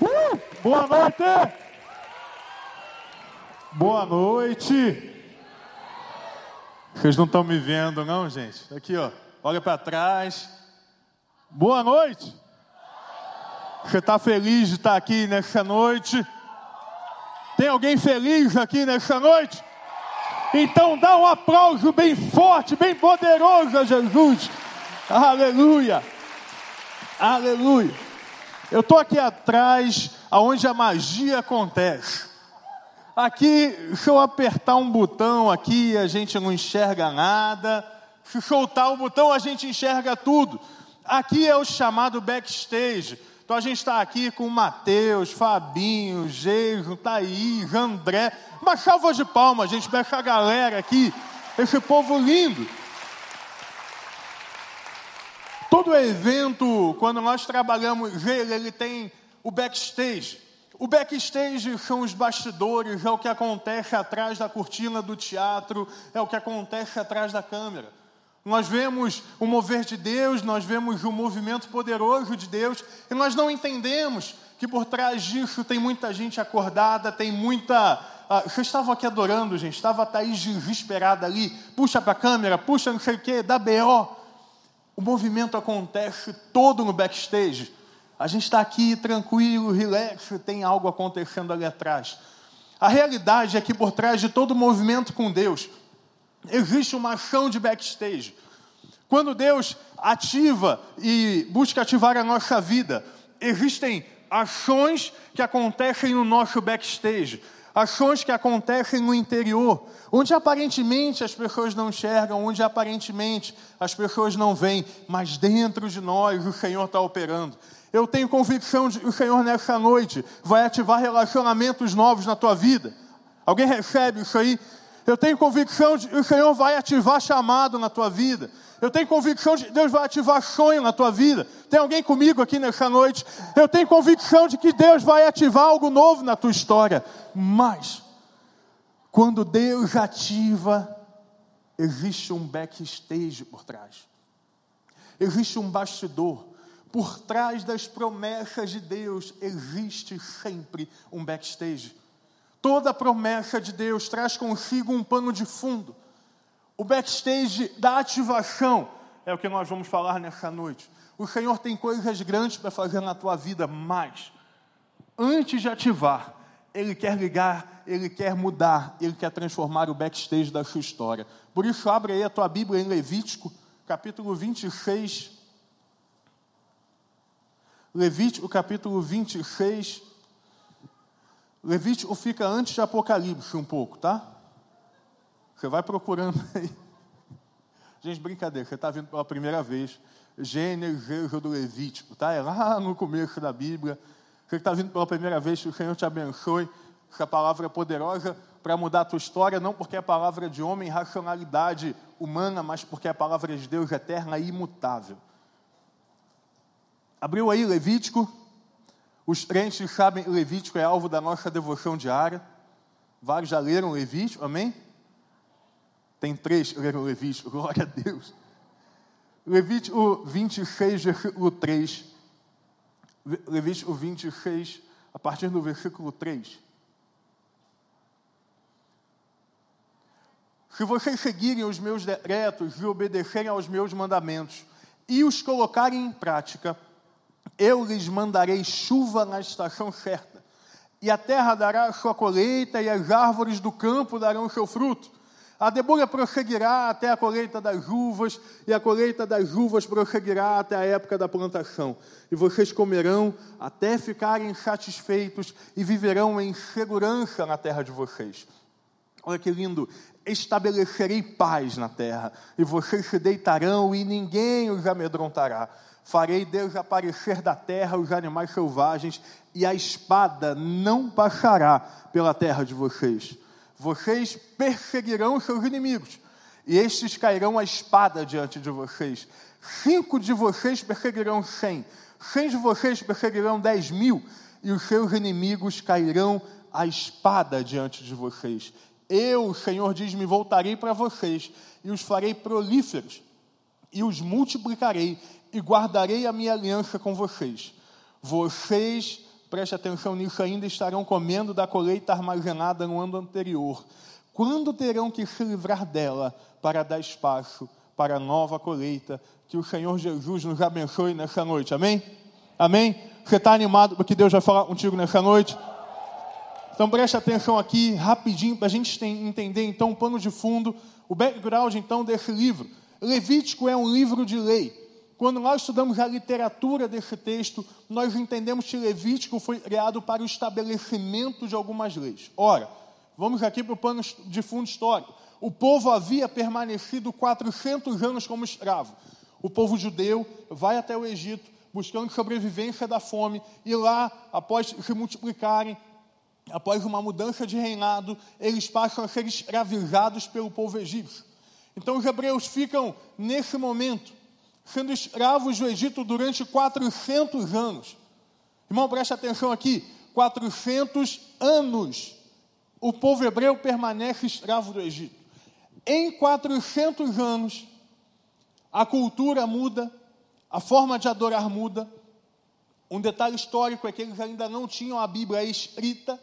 Uh, boa noite! Boa noite! Vocês não estão me vendo, não, gente? Aqui, ó. Olha para trás. Boa noite! Você está feliz de estar aqui nessa noite? Tem alguém feliz aqui nessa noite? Então dá um aplauso bem forte, bem poderoso a Jesus. Aleluia! Aleluia! Eu estou aqui atrás, aonde a magia acontece. Aqui, se eu apertar um botão aqui, a gente não enxerga nada. Se soltar o botão, a gente enxerga tudo. Aqui é o chamado backstage. Então a gente está aqui com Mateus, Fabinho, Geijo, Thaís, André. Uma salva de palmas, gente, para essa galera aqui, esse povo lindo. Todo evento, quando nós trabalhamos ele, ele tem o backstage. O backstage são os bastidores, é o que acontece atrás da cortina do teatro, é o que acontece atrás da câmera. Nós vemos o mover de Deus, nós vemos o movimento poderoso de Deus, e nós não entendemos que por trás disso tem muita gente acordada, tem muita. Ah, vocês estavam aqui adorando, gente, estava a Thaís desesperada ali, puxa para a câmera, puxa não sei o quê, dá BO. O movimento acontece todo no backstage. A gente está aqui tranquilo, relax, tem algo acontecendo ali atrás. A realidade é que por trás de todo movimento com Deus, existe uma ação de backstage. Quando Deus ativa e busca ativar a nossa vida, existem ações que acontecem no nosso backstage, ações que acontecem no interior, onde aparentemente as pessoas não enxergam, onde aparentemente as pessoas não veem, mas dentro de nós o Senhor está operando. Eu tenho convicção de que o Senhor nessa noite vai ativar relacionamentos novos na tua vida. Alguém recebe isso aí? Eu tenho convicção de que o Senhor vai ativar chamado na tua vida. Eu tenho convicção de que Deus vai ativar sonho na tua vida. Tem alguém comigo aqui nessa noite? Eu tenho convicção de que Deus vai ativar algo novo na tua história. Mas, quando Deus ativa, existe um backstage por trás. Existe um bastidor por trás das promessas de Deus existe sempre um backstage. Toda promessa de Deus traz consigo um pano de fundo. O backstage da ativação é o que nós vamos falar nessa noite. O Senhor tem coisas grandes para fazer na tua vida, mas antes de ativar, Ele quer ligar, Ele quer mudar, Ele quer transformar o backstage da sua história. Por isso, abre aí a tua Bíblia em Levítico, capítulo 26, Levítico capítulo 26. Levítico fica antes de Apocalipse um pouco, tá? Você vai procurando aí. Gente, brincadeira, você está vindo pela primeira vez. Gênesis, Êxodo, Levítico, tá? É lá no começo da Bíblia. Você está vindo pela primeira vez, que o Senhor te abençoe. Essa palavra é poderosa para mudar a tua história, não porque é palavra de homem, racionalidade humana, mas porque é a palavra de Deus eterna e imutável. Abriu aí Levítico. Os crentes sabem Levítico é alvo da nossa devoção diária. Vários já leram Levítico, amém? Tem três leram Levítico, glória a Deus. Levítico 26, versículo 3. Levítico 26, a partir do versículo 3. Se vocês seguirem os meus decretos e obedecerem aos meus mandamentos e os colocarem em prática, eu lhes mandarei chuva na estação certa, e a terra dará sua colheita, e as árvores do campo darão seu fruto. A debulha prosseguirá até a colheita das uvas, e a colheita das uvas prosseguirá até a época da plantação. E vocês comerão até ficarem satisfeitos e viverão em segurança na terra de vocês. Olha que lindo! Estabelecerei paz na terra, e vocês se deitarão, e ninguém os amedrontará farei desaparecer da terra os animais selvagens, e a espada não passará pela terra de vocês. Vocês perseguirão seus inimigos, e estes cairão a espada diante de vocês. Cinco de vocês perseguirão cem, cem de vocês perseguirão dez mil, e os seus inimigos cairão a espada diante de vocês. Eu, o Senhor diz, me voltarei para vocês e os farei prolíferos e os multiplicarei e guardarei a minha aliança com vocês. Vocês preste atenção nisso ainda, estarão comendo da colheita armazenada no ano anterior. Quando terão que se livrar dela para dar espaço para a nova colheita? Que o Senhor Jesus nos abençoe nessa noite, amém? Amém? Você está animado porque Deus vai falar contigo nessa noite? Então preste atenção aqui, rapidinho, para a gente entender então o pano de fundo, o background então desse livro. Levítico é um livro de lei. Quando nós estudamos a literatura desse texto, nós entendemos que Levítico foi criado para o estabelecimento de algumas leis. Ora, vamos aqui para o pano de fundo histórico. O povo havia permanecido 400 anos como escravo. O povo judeu vai até o Egito buscando sobrevivência da fome e lá, após se multiplicarem, após uma mudança de reinado, eles passam a ser escravizados pelo povo egípcio. Então os hebreus ficam nesse momento sendo escravos do Egito durante 400 anos. Irmão, preste atenção aqui: 400 anos o povo hebreu permanece escravo do Egito. Em 400 anos, a cultura muda, a forma de adorar muda. Um detalhe histórico é que eles ainda não tinham a Bíblia escrita,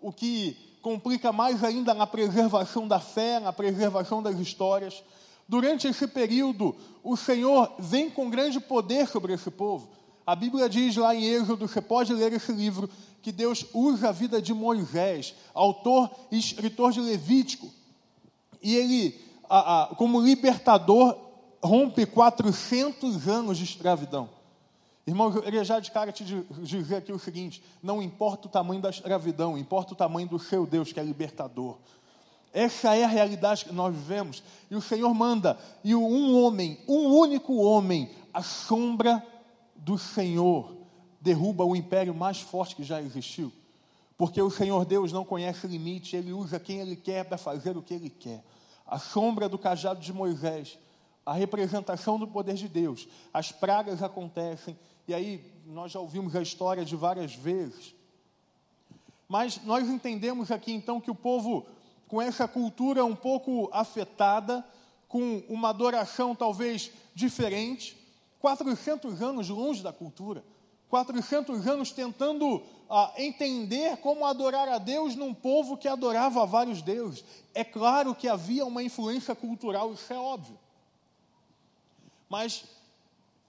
o que complica mais ainda na preservação da fé, na preservação das histórias. Durante esse período, o Senhor vem com grande poder sobre esse povo. A Bíblia diz lá em Êxodo, você pode ler esse livro, que Deus usa a vida de Moisés, autor e escritor de Levítico, e ele, a, a, como libertador, rompe 400 anos de escravidão. Irmão, eu queria já de cara te dizer aqui o seguinte: não importa o tamanho da escravidão, importa o tamanho do seu Deus, que é libertador. Essa é a realidade que nós vivemos. E o Senhor manda, e um homem, um único homem, a sombra do Senhor, derruba o império mais forte que já existiu. Porque o Senhor Deus não conhece limite, ele usa quem ele quer para fazer o que ele quer. A sombra do cajado de Moisés, a representação do poder de Deus. As pragas acontecem, e aí nós já ouvimos a história de várias vezes. Mas nós entendemos aqui então que o povo com essa cultura um pouco afetada, com uma adoração talvez diferente, 400 anos longe da cultura, 400 anos tentando ah, entender como adorar a Deus num povo que adorava vários deuses. É claro que havia uma influência cultural, isso é óbvio. Mas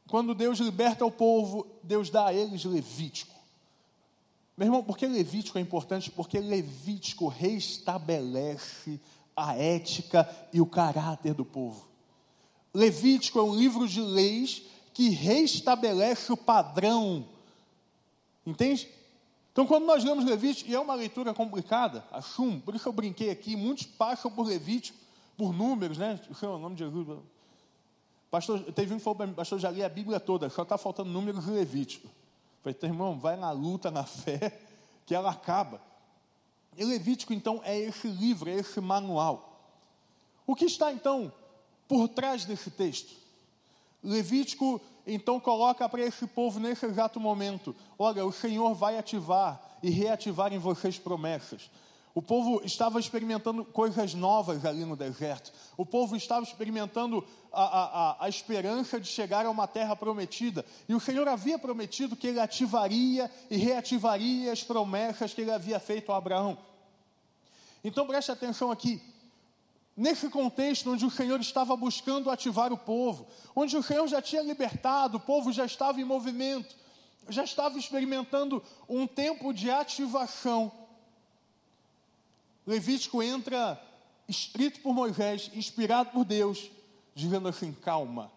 quando Deus liberta o povo, Deus dá a eles Levítico. Meu irmão, por que Levítico é importante? Porque Levítico restabelece a ética e o caráter do povo. Levítico é um livro de leis que restabelece o padrão. Entende? Então, quando nós lemos Levítico, e é uma leitura complicada, assumo, por isso eu brinquei aqui, muitos passam por Levítico, por números, né? O nome de Jesus. Pastor, teve um que falou para mim, pastor, já li a Bíblia toda, só está faltando números de Levítico. Falei, teu irmão, vai na luta, na fé, que ela acaba. E Levítico, então, é esse livro, é esse manual. O que está, então, por trás desse texto? Levítico, então, coloca para esse povo nesse exato momento: olha, o Senhor vai ativar e reativar em vocês promessas. O povo estava experimentando coisas novas ali no deserto. O povo estava experimentando a, a, a, esperança de chegar a uma terra prometida. E o Senhor havia prometido que ele ativaria e reativaria as promessas que ele havia feito a Abraão. Então preste atenção aqui. Nesse contexto onde o Senhor estava buscando ativar o povo, onde o Senhor já tinha libertado, o povo já estava em movimento, já estava experimentando um tempo de ativação Levítico entra escrito por Moisés, inspirado por Deus, dizendo assim: calma,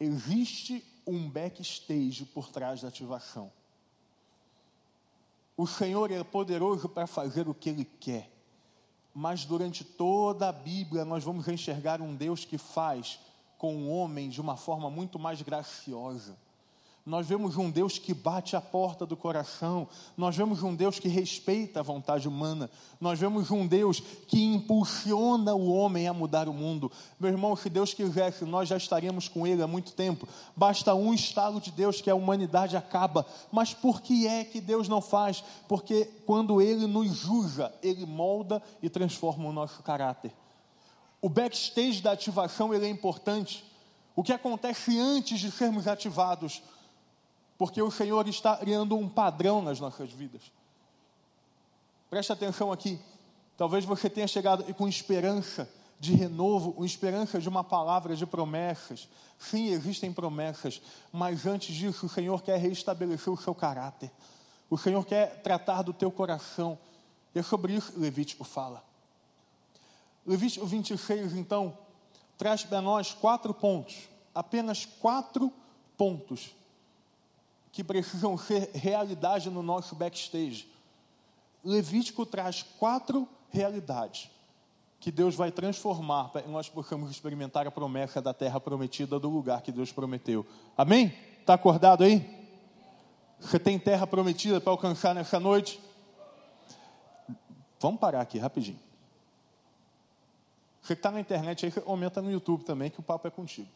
existe um backstage por trás da ativação. O Senhor é poderoso para fazer o que Ele quer, mas durante toda a Bíblia nós vamos enxergar um Deus que faz com o homem de uma forma muito mais graciosa. Nós vemos um Deus que bate a porta do coração, nós vemos um Deus que respeita a vontade humana, nós vemos um Deus que impulsiona o homem a mudar o mundo. Meu irmão, se Deus quisesse, nós já estaríamos com Ele há muito tempo. Basta um estalo de Deus que a humanidade acaba. Mas por que é que Deus não faz? Porque quando Ele nos usa, Ele molda e transforma o nosso caráter. O backstage da ativação ele é importante. O que acontece antes de sermos ativados porque o Senhor está criando um padrão nas nossas vidas. Preste atenção aqui. Talvez você tenha chegado com esperança de renovo, com esperança de uma palavra de promessas. Sim, existem promessas, mas antes disso, o Senhor quer restabelecer o seu caráter. O Senhor quer tratar do teu coração. E é sobre isso que Levítico fala. Levítico 26, então, traz para nós quatro pontos, apenas quatro pontos que precisam ser realidade no nosso backstage. Levítico traz quatro realidades que Deus vai transformar para nós possamos experimentar a promessa da terra prometida do lugar que Deus prometeu. Amém? Está acordado aí? Você tem terra prometida para alcançar nessa noite? Vamos parar aqui rapidinho. Você que está na internet aí, aumenta no YouTube também, que o papo é contigo.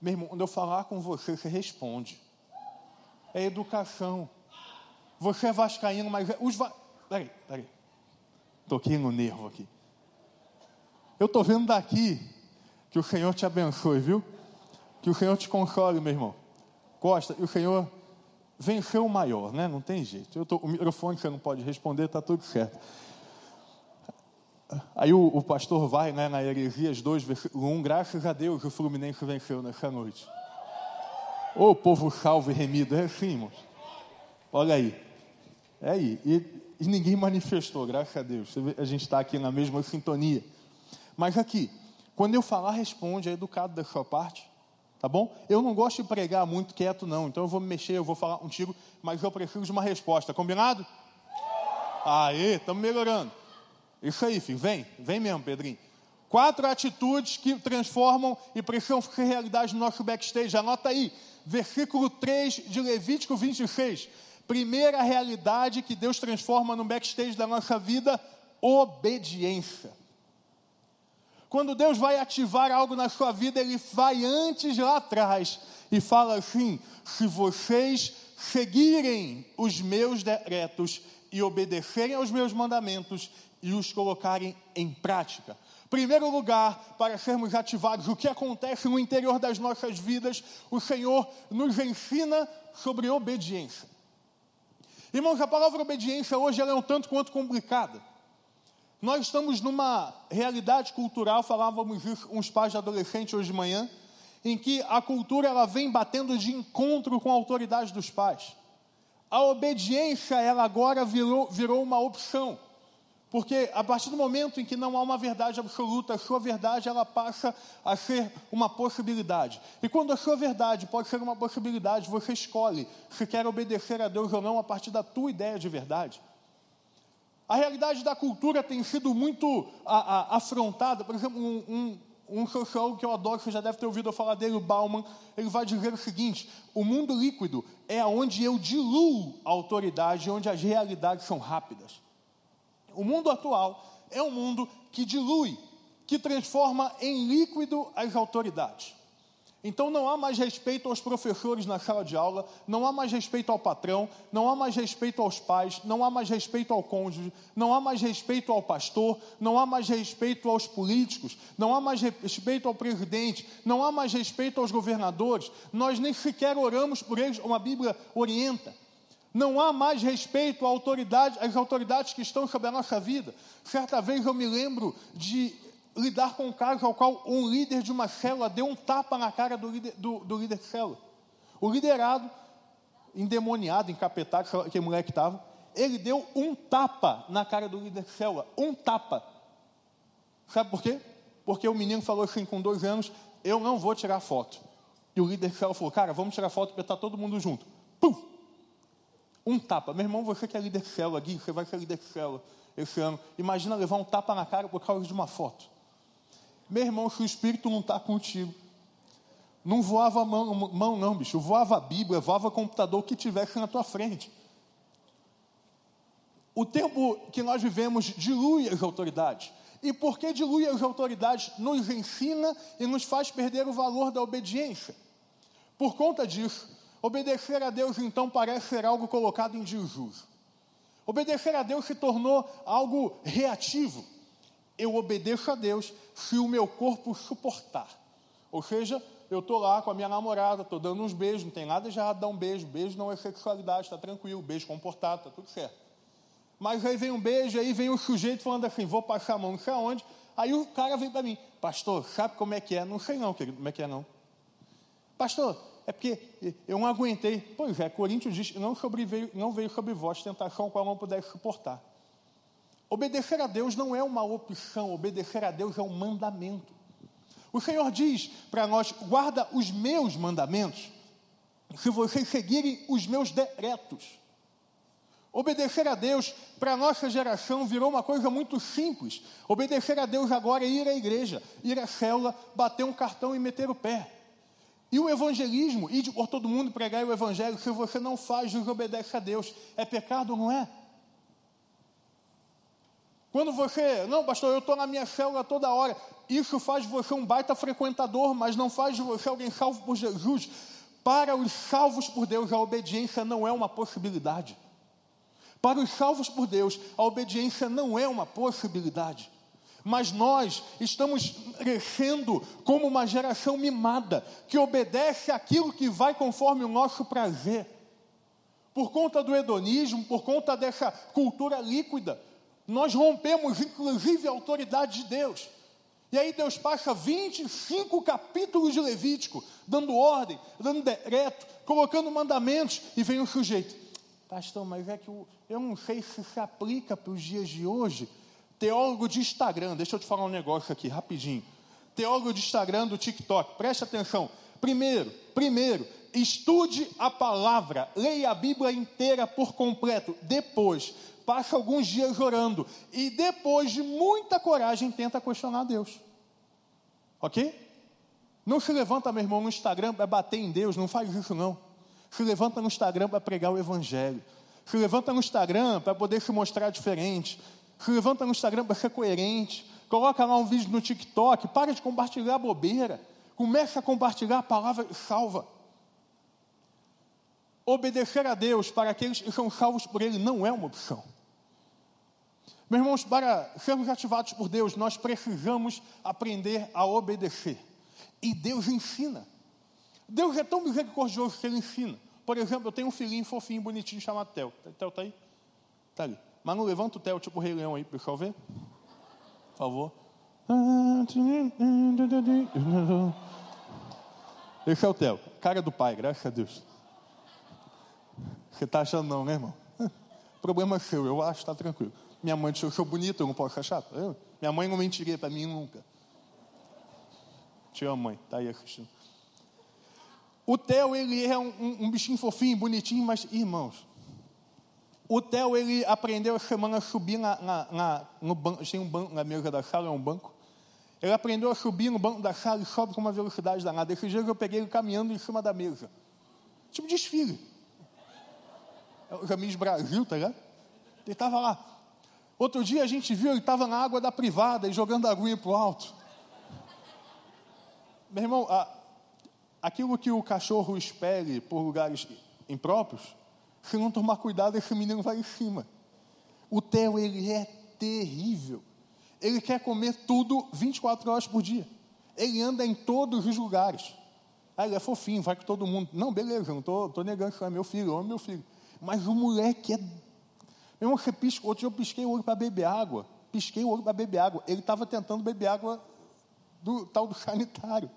Meu irmão, quando eu falar com você, você responde é educação. Você é vascaíno, mas é, os va... Peraí, peraí. Toquei no nervo aqui. Eu estou vendo daqui que o Senhor te abençoe, viu? Que o Senhor te console, meu irmão. Costa, e o Senhor venceu o maior, né? Não tem jeito. Eu tô, o microfone você não pode responder, está tudo certo. Aí o, o, pastor vai né, na Heresias 2, versículo 1, graças a Deus o Fluminense venceu nessa noite. Ô oh, povo salvo e remido, é assim, irmãos. Olha aí. É aí. E, e ninguém manifestou, graças a Deus. A gente está aqui na mesma sintonia. Mas aqui, quando eu falar, responde, é educado da sua parte. Tá bom? Eu não gosto de pregar muito quieto, não. Então eu vou me mexer, eu vou falar contigo, mas eu preciso de uma resposta. Combinado? Aê, estamos melhorando. Isso aí, filho. Vem, vem mesmo, Pedrinho. Quatro atitudes que transformam e precisam ser realidade no nosso backstage. Anota aí versículo 3 de Levítico 26. Primeira realidade que Deus transforma no backstage da nossa vida: obediência. Quando Deus vai ativar algo na sua vida, Ele vai antes lá atrás e fala assim: se vocês seguirem os meus decretos e obedecerem aos meus mandamentos e os colocarem em prática. Primeiro lugar, para sermos ativados, o que acontece no interior das nossas vidas, o Senhor nos ensina sobre obediência. Irmãos, a palavra obediência hoje é um tanto quanto complicada. Nós estamos numa realidade cultural, falávamos isso os pais de adolescente hoje de manhã, em que a cultura ela vem batendo de encontro com a autoridade dos pais. A obediência, ela agora virou, virou uma opção. Porque a partir do momento em que não há uma verdade absoluta, a sua verdade ela passa a ser uma possibilidade. E quando a sua verdade pode ser uma possibilidade, você escolhe se quer obedecer a Deus ou não a partir da tua ideia de verdade. A realidade da cultura tem sido muito a, a, afrontada. Por exemplo, um, um, um sociólogo que eu adoro, você já deve ter ouvido eu falar dele, o Bauman, ele vai dizer o seguinte: o mundo líquido é onde eu diluo a autoridade, onde as realidades são rápidas. O mundo atual é um mundo que dilui, que transforma em líquido as autoridades. Então não há mais respeito aos professores na sala de aula, não há mais respeito ao patrão, não há mais respeito aos pais, não há mais respeito ao cônjuge, não há mais respeito ao pastor, não há mais respeito aos políticos, não há mais respeito ao presidente, não há mais respeito aos governadores. Nós nem sequer oramos por eles, como a Bíblia orienta. Não há mais respeito à autoridade, às autoridades que estão sobre a nossa vida. Certa vez eu me lembro de lidar com um caso ao qual um líder de uma célula deu um tapa na cara do líder, do, do líder de célula. O liderado, endemoniado, encapetado, que moleque estava, ele deu um tapa na cara do líder de célula. Um tapa. Sabe por quê? Porque o menino falou assim, com dois anos, eu não vou tirar foto. E o líder de célula falou, cara, vamos tirar foto para estar todo mundo junto. Puf! Um tapa. Meu irmão, você que é líder de célula, Gui, você vai ser líder de célula esse ano. Imagina levar um tapa na cara por causa de uma foto. Meu irmão, se o Espírito não está contigo, não voava mão, mão, não, bicho. Voava a Bíblia, voava computador, o que tivesse na tua frente. O tempo que nós vivemos dilui as autoridades. E porque dilui as autoridades, nos ensina e nos faz perder o valor da obediência. Por conta disso, Obedecer a Deus, então, parece ser algo colocado em desuso. Obedecer a Deus se tornou algo reativo. Eu obedeço a Deus se o meu corpo suportar. Ou seja, eu estou lá com a minha namorada, estou dando uns beijos, não tem nada de errado dar um beijo. Beijo não é sexualidade, está tranquilo, beijo comportado, está tudo certo. Mas aí vem um beijo, aí vem o sujeito falando assim, vou passar a mão não sei aonde. Aí o cara vem para mim, pastor, sabe como é que é? Não sei não, querido, como é que é não. Pastor, é porque eu não aguentei. Pois é, Coríntios diz, não, sobreveio, não veio sobre vós tentação qual não pudesse suportar. Obedecer a Deus não é uma opção, obedecer a Deus é um mandamento. O Senhor diz para nós: guarda os meus mandamentos, se vocês seguirem os meus decretos. Obedecer a Deus para a nossa geração virou uma coisa muito simples. Obedecer a Deus agora é ir à igreja, ir à célula, bater um cartão e meter o pé. E o evangelismo, ir por todo mundo pregar o evangelho, se você não faz, desobedece a Deus. É pecado, não é? Quando você, não, pastor, eu estou na minha célula toda hora, isso faz de você um baita frequentador, mas não faz de você alguém salvo por Jesus. Para os salvos por Deus, a obediência não é uma possibilidade. Para os salvos por Deus, a obediência não é uma possibilidade. Mas nós estamos crescendo como uma geração mimada, que obedece aquilo que vai conforme o nosso prazer. Por conta do hedonismo, por conta dessa cultura líquida, nós rompemos, inclusive, a autoridade de Deus. E aí Deus passa 25 capítulos de Levítico, dando ordem, dando decreto, colocando mandamentos, e vem o sujeito. Pastor, mas é que eu, eu não sei se se aplica para os dias de hoje. Teólogo de Instagram, deixa eu te falar um negócio aqui, rapidinho. Teólogo de Instagram do TikTok, preste atenção. Primeiro, primeiro, estude a palavra, leia a Bíblia inteira por completo. Depois, passa alguns dias orando e depois de muita coragem tenta questionar Deus. Ok? Não se levanta, meu irmão, no Instagram para bater em Deus, não faz isso não. Se levanta no Instagram para pregar o Evangelho. Se levanta no Instagram para poder se mostrar diferente. Levanta no Instagram para ser coerente. Coloca lá um vídeo no TikTok. Para de compartilhar bobeira. Começa a compartilhar a palavra salva. Obedecer a Deus para aqueles que são salvos por Ele não é uma opção. Meus irmãos, para sermos ativados por Deus, nós precisamos aprender a obedecer. E Deus ensina. Deus é tão misericordioso que Ele ensina. Por exemplo, eu tenho um filhinho fofinho, bonitinho, chamado Theo. Theo está aí? Está ali. Mas não levanta o Theo, tipo o Rei Leão aí, pessoal ver. Por favor. Esse é o Theo. Cara do pai, graças a Deus. Você está achando não, né, irmão? Problema seu, eu acho, está tranquilo. Minha mãe disse, eu sou bonito, eu não posso achar. Eu, minha mãe não mentiria para mim nunca. Te amo, mãe. Está aí assistindo. O Theo, ele é um, um, um, bichinho fofinho, bonitinho, mas, irmãos, o Theo, ele aprendeu a semana a subir na, na, na, no banco, tem um banco na mesa da sala, é um banco. Ele aprendeu a subir no banco da sala e sobe com uma velocidade danada. Esse dia eu peguei ele caminhando em cima da mesa. Tipo desfile. É o Caminhos Brasil, tá ligado? Ele estava lá. Outro dia a gente viu, ele estava na água da privada e jogando aguinha para o alto. Meu irmão, a, aquilo que o cachorro espere por lugares impróprios, se não tomar cuidado, esse menino vai em cima. O Theo, ele é terrível. Ele quer comer tudo 24 horas por dia. Ele anda em todos os lugares. Ah, ele é fofinho, vai com todo mundo. Não, beleza, não estou negando que é meu filho, eu amo meu filho. Mas o moleque é meu irmão, você pisca, outro dia eu pisquei o olho para beber água. Pisquei o olho para beber água. Ele estava tentando beber água do tal do sanitário.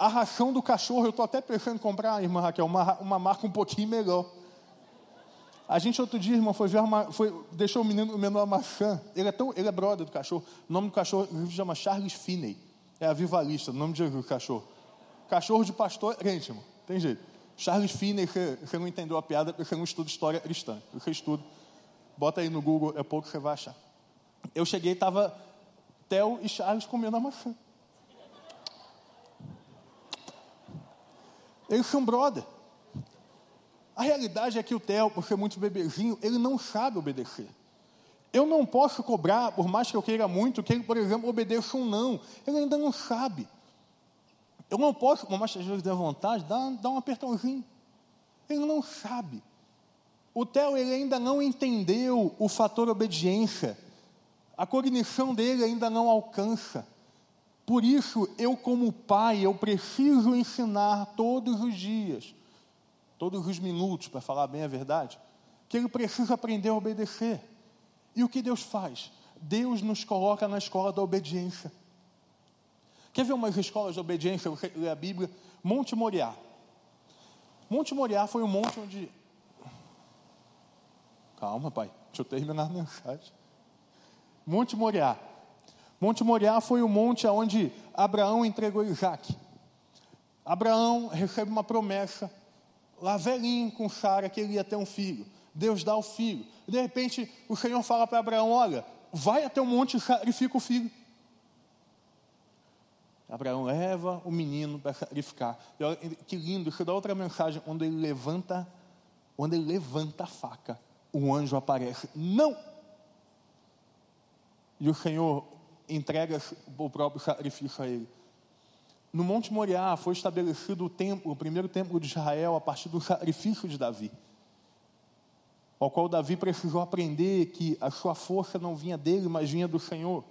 A ração do cachorro, eu estou até pensando em comprar, irmã Raquel, uma, uma marca um pouquinho melhor. A gente outro dia, irmão, foi ver uma, foi, deixou o menino menino uma maçã. Ele é tão, ele é brother do cachorro. O nome do cachorro se chama Charles Finney. É avivalista, o nome de Jesus, cachorro. Cachorro de pastor, gente, irmão, tem jeito. Charles Finney, você não entendeu a piada você não estuda história cristã. Você estuda, bota aí no Google, é pouco que você vai achar. Eu cheguei estava Theo e Charles comendo a maçã. Eles são brother. A realidade é que o Theo, por ser muito bebezinho, ele não sabe obedecer. Eu não posso cobrar, por mais que eu queira muito, que ele, por exemplo, obedeça um não. Ele ainda não sabe. Eu não posso, como às vezes der vontade, dar, dar um apertãozinho. Ele não sabe. O Theo ele ainda não entendeu o fator obediência. A cognição dele ainda não alcança. Por isso, eu como pai, eu preciso ensinar todos os dias, todos os minutos, para falar bem a verdade, que ele precisa aprender a obedecer. E o que Deus faz? Deus nos coloca na escola da obediência. Quer ver umas escolas de obediência? Você lê a Bíblia. Monte Moriá. Monte Moriá foi um monte onde. Calma, pai. Deixa eu terminar a mensagem. Monte Moriá. Monte Moriá foi o monte onde Abraão entregou Isaac. Abraão recebe uma promessa, lá velhinho com Sara, que ele ia ter um filho. Deus dá o filho. De repente, o Senhor fala para Abraão: Olha, vai até o monte e sacrifica o filho. Abraão leva o menino para sacrificar. E olha, que lindo, isso dá outra mensagem. Quando ele levanta, quando ele levanta a faca, o anjo aparece. Não! E o Senhor entrega o próprio sacrifício a ele. No Monte Moriá foi estabelecido o templo, o primeiro templo de Israel, a partir do sacrifício de Davi ao qual Davi precisou aprender que a sua força não vinha dele, mas vinha do Senhor.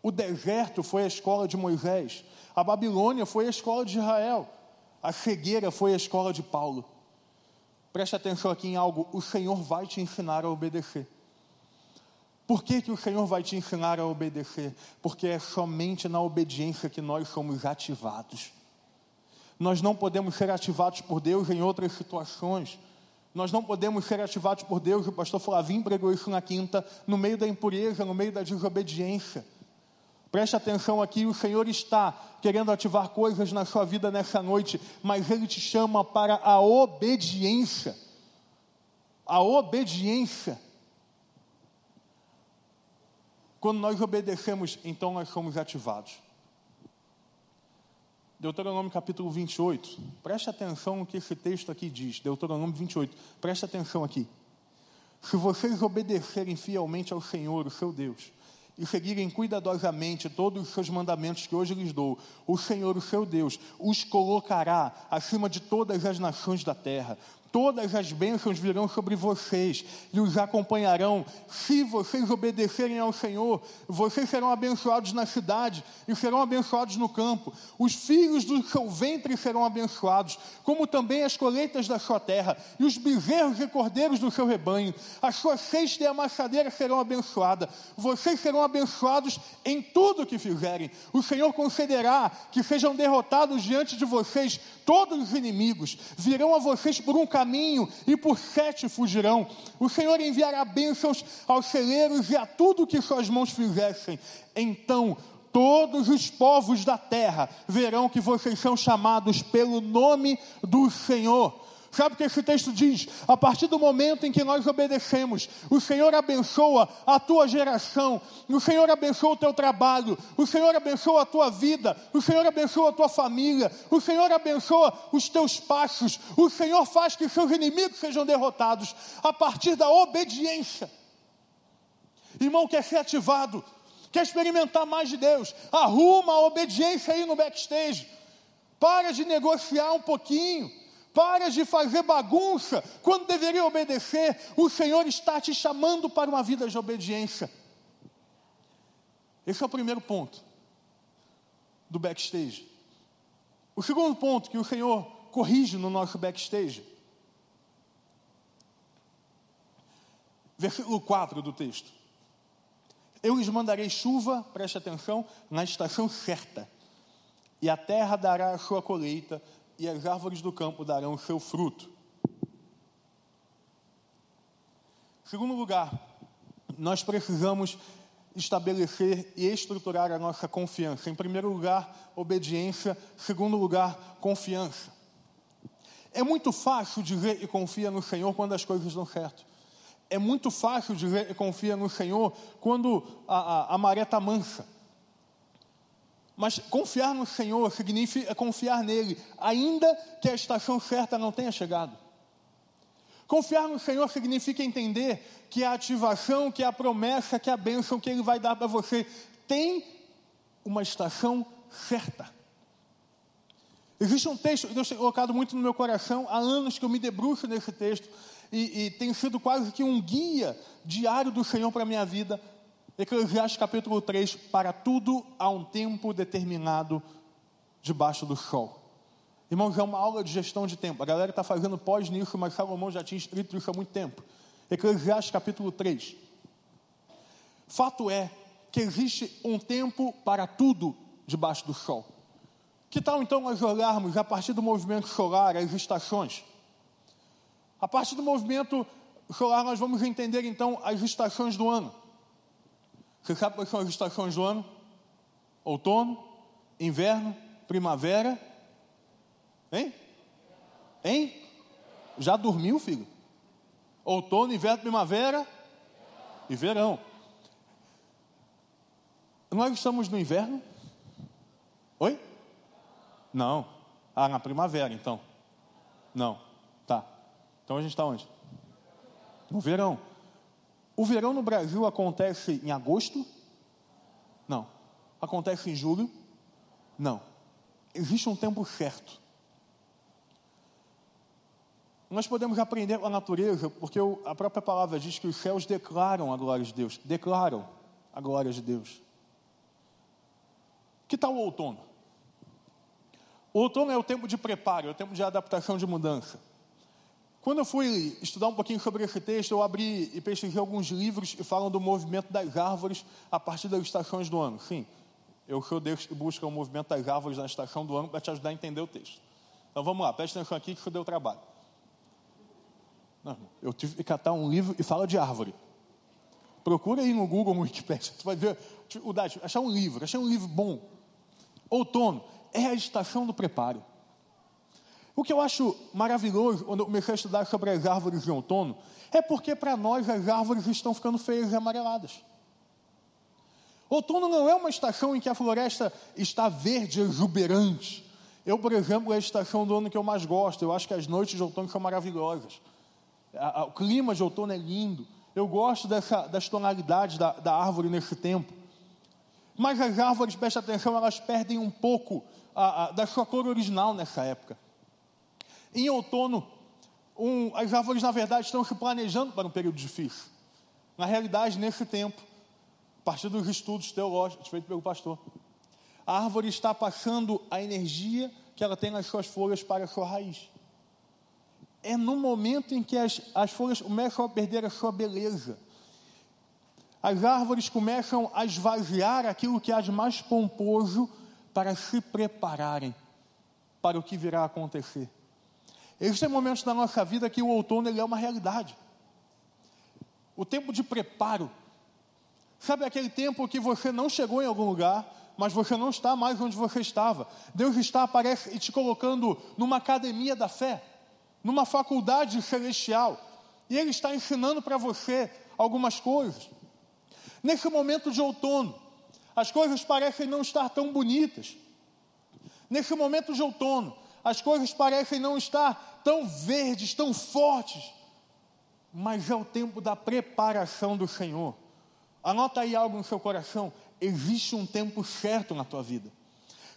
O deserto foi a escola de Moisés, a Babilônia foi a escola de Israel, a cegueira foi a escola de Paulo. Preste atenção aqui em algo: o Senhor vai te ensinar a obedecer. Por que, que o Senhor vai te ensinar a obedecer? Porque é somente na obediência que nós somos ativados. Nós não podemos ser ativados por Deus em outras situações. Nós não podemos ser ativados por Deus, o pastor Flavinho pregou isso na quinta, no meio da impureza, no meio da desobediência. Preste atenção aqui, o Senhor está querendo ativar coisas na sua vida nessa noite, mas Ele te chama para a obediência. A obediência. Quando nós obedecemos, então nós somos ativados. Deuteronômio capítulo 28. Preste atenção no que esse texto aqui diz. Deuteronômio 28. Preste atenção aqui. Se vocês obedecerem fielmente ao Senhor, o seu Deus, e seguirem cuidadosamente todos os seus mandamentos que hoje lhes dou, o Senhor, o seu Deus, os colocará acima de todas as nações da terra todas as bênçãos virão sobre vocês e os acompanharão. Se vocês obedecerem ao Senhor, vocês serão abençoados na cidade e serão abençoados no campo. Os filhos do seu ventre serão abençoados, como também as colheitas da sua terra, e os bezerros e cordeiros do seu rebanho. A sua cesta e a maçadeira serão abençoadas. Vocês serão abençoados em tudo que fizerem. O Senhor concederá que sejam derrotados diante de vocês todos os inimigos. Virão a vocês por um caminho e por sete fugirão. O Senhor enviará bênçãos aos celeiros e a tudo que suas mãos fizessem. Então todos os povos da terra verão que vocês são chamados pelo nome do Senhor Sabe o que esse texto diz? A partir do momento em que nós obedecemos, o Senhor abençoa a tua geração, o Senhor abençoa o teu trabalho, o Senhor abençoa a tua vida, o Senhor abençoa a tua família, o Senhor abençoa os teus passos, o Senhor faz que seus inimigos sejam derrotados a partir da obediência. Irmão, quer ser ativado, quer experimentar mais de Deus, arruma a obediência aí no backstage, para de negociar um pouquinho. Para de fazer bagunça quando deveria obedecer. O Senhor está te chamando para uma vida de obediência. Esse é o primeiro ponto do backstage. O segundo ponto que o Senhor corrige no nosso backstage. Versículo 4 do texto. Eu lhes mandarei chuva, preste atenção, na estação certa, e a terra dará a sua colheita, e as árvores do campo darão o seu fruto. Segundo lugar, nós precisamos estabelecer e estruturar a nossa confiança. Em primeiro lugar, obediência. Segundo lugar, confiança. É muito fácil dizer e confia no Senhor quando as coisas dão certo. É muito fácil dizer e confia no Senhor quando a, a, a maré está mansa. Mas confiar no Senhor significa confiar nele, ainda que a estação certa não tenha chegado. Confiar no Senhor significa entender que a ativação, que a promessa, que a bênção que Ele vai dar para você tem uma estação certa. Existe um texto, Deus tem colocado muito no meu coração, há anos que eu me debruço nesse texto, e, e tem sido quase que um guia diário do Senhor para a minha vida. Eclesiastes capítulo 3, para tudo há um tempo determinado debaixo do sol. Irmãos, é uma aula de gestão de tempo. A galera está fazendo pós nisso, mas Salomão já tinha escrito isso há muito tempo. Eclesiastes capítulo 3. Fato é que existe um tempo para tudo debaixo do sol. Que tal então nós olharmos a partir do movimento solar, as estações? A partir do movimento solar, nós vamos entender então as estações do ano. Quais são as estações do ano? Outono, inverno, primavera. Hein? Hein? Já dormiu, filho? Outono, inverno, primavera e verão. Nós estamos no inverno? Oi? Não. Ah, na primavera, então. Não. Tá. Então a gente está onde? No verão. O verão no Brasil acontece em agosto? Não. Acontece em julho? Não. Existe um tempo certo. Nós podemos aprender com a natureza, porque a própria palavra diz que os céus declaram a glória de Deus. Declaram a glória de Deus. Que tal o outono? O outono é o tempo de preparo, é o tempo de adaptação de mudança. Quando eu fui estudar um pouquinho sobre esse texto, eu abri e pesquisei alguns livros que falam do movimento das árvores a partir das estações do ano. Sim, eu sou Deus que busca o movimento das árvores na estação do ano para te ajudar a entender o texto. Então vamos lá, preste atenção aqui que isso deu trabalho. Não, eu tive que catar um livro e fala de árvore. Procura aí no Google, no Wikipedia, você vai ver. Achar um livro, achar um livro bom. Outono é a estação do preparo. O que eu acho maravilhoso quando eu comecei a estudar sobre as árvores de outono é porque para nós as árvores estão ficando feias e amareladas. Outono não é uma estação em que a floresta está verde, exuberante. Eu, por exemplo, é a estação do ano que eu mais gosto. Eu acho que as noites de outono são maravilhosas. O clima de outono é lindo. Eu gosto dessa, das tonalidades da, da árvore nesse tempo. Mas as árvores, preste atenção, elas perdem um pouco a, a, da sua cor original nessa época. Em outono, um, as árvores, na verdade, estão se planejando para um período difícil. Na realidade, nesse tempo, a partir dos estudos teológicos feitos pelo pastor, a árvore está passando a energia que ela tem nas suas folhas para a sua raiz. É no momento em que as, as folhas começam a perder a sua beleza as árvores começam a esvaziar aquilo que há de mais pomposo para se prepararem para o que virá acontecer. Existem momentos da nossa vida que o outono ele é uma realidade. O tempo de preparo. Sabe aquele tempo que você não chegou em algum lugar, mas você não está mais onde você estava. Deus está, aparece, te colocando numa academia da fé, numa faculdade celestial. E Ele está ensinando para você algumas coisas. Nesse momento de outono, as coisas parecem não estar tão bonitas. Nesse momento de outono, as coisas parecem não estar tão verdes, tão fortes. Mas é o tempo da preparação do Senhor. Anota aí algo no seu coração: existe um tempo certo na tua vida.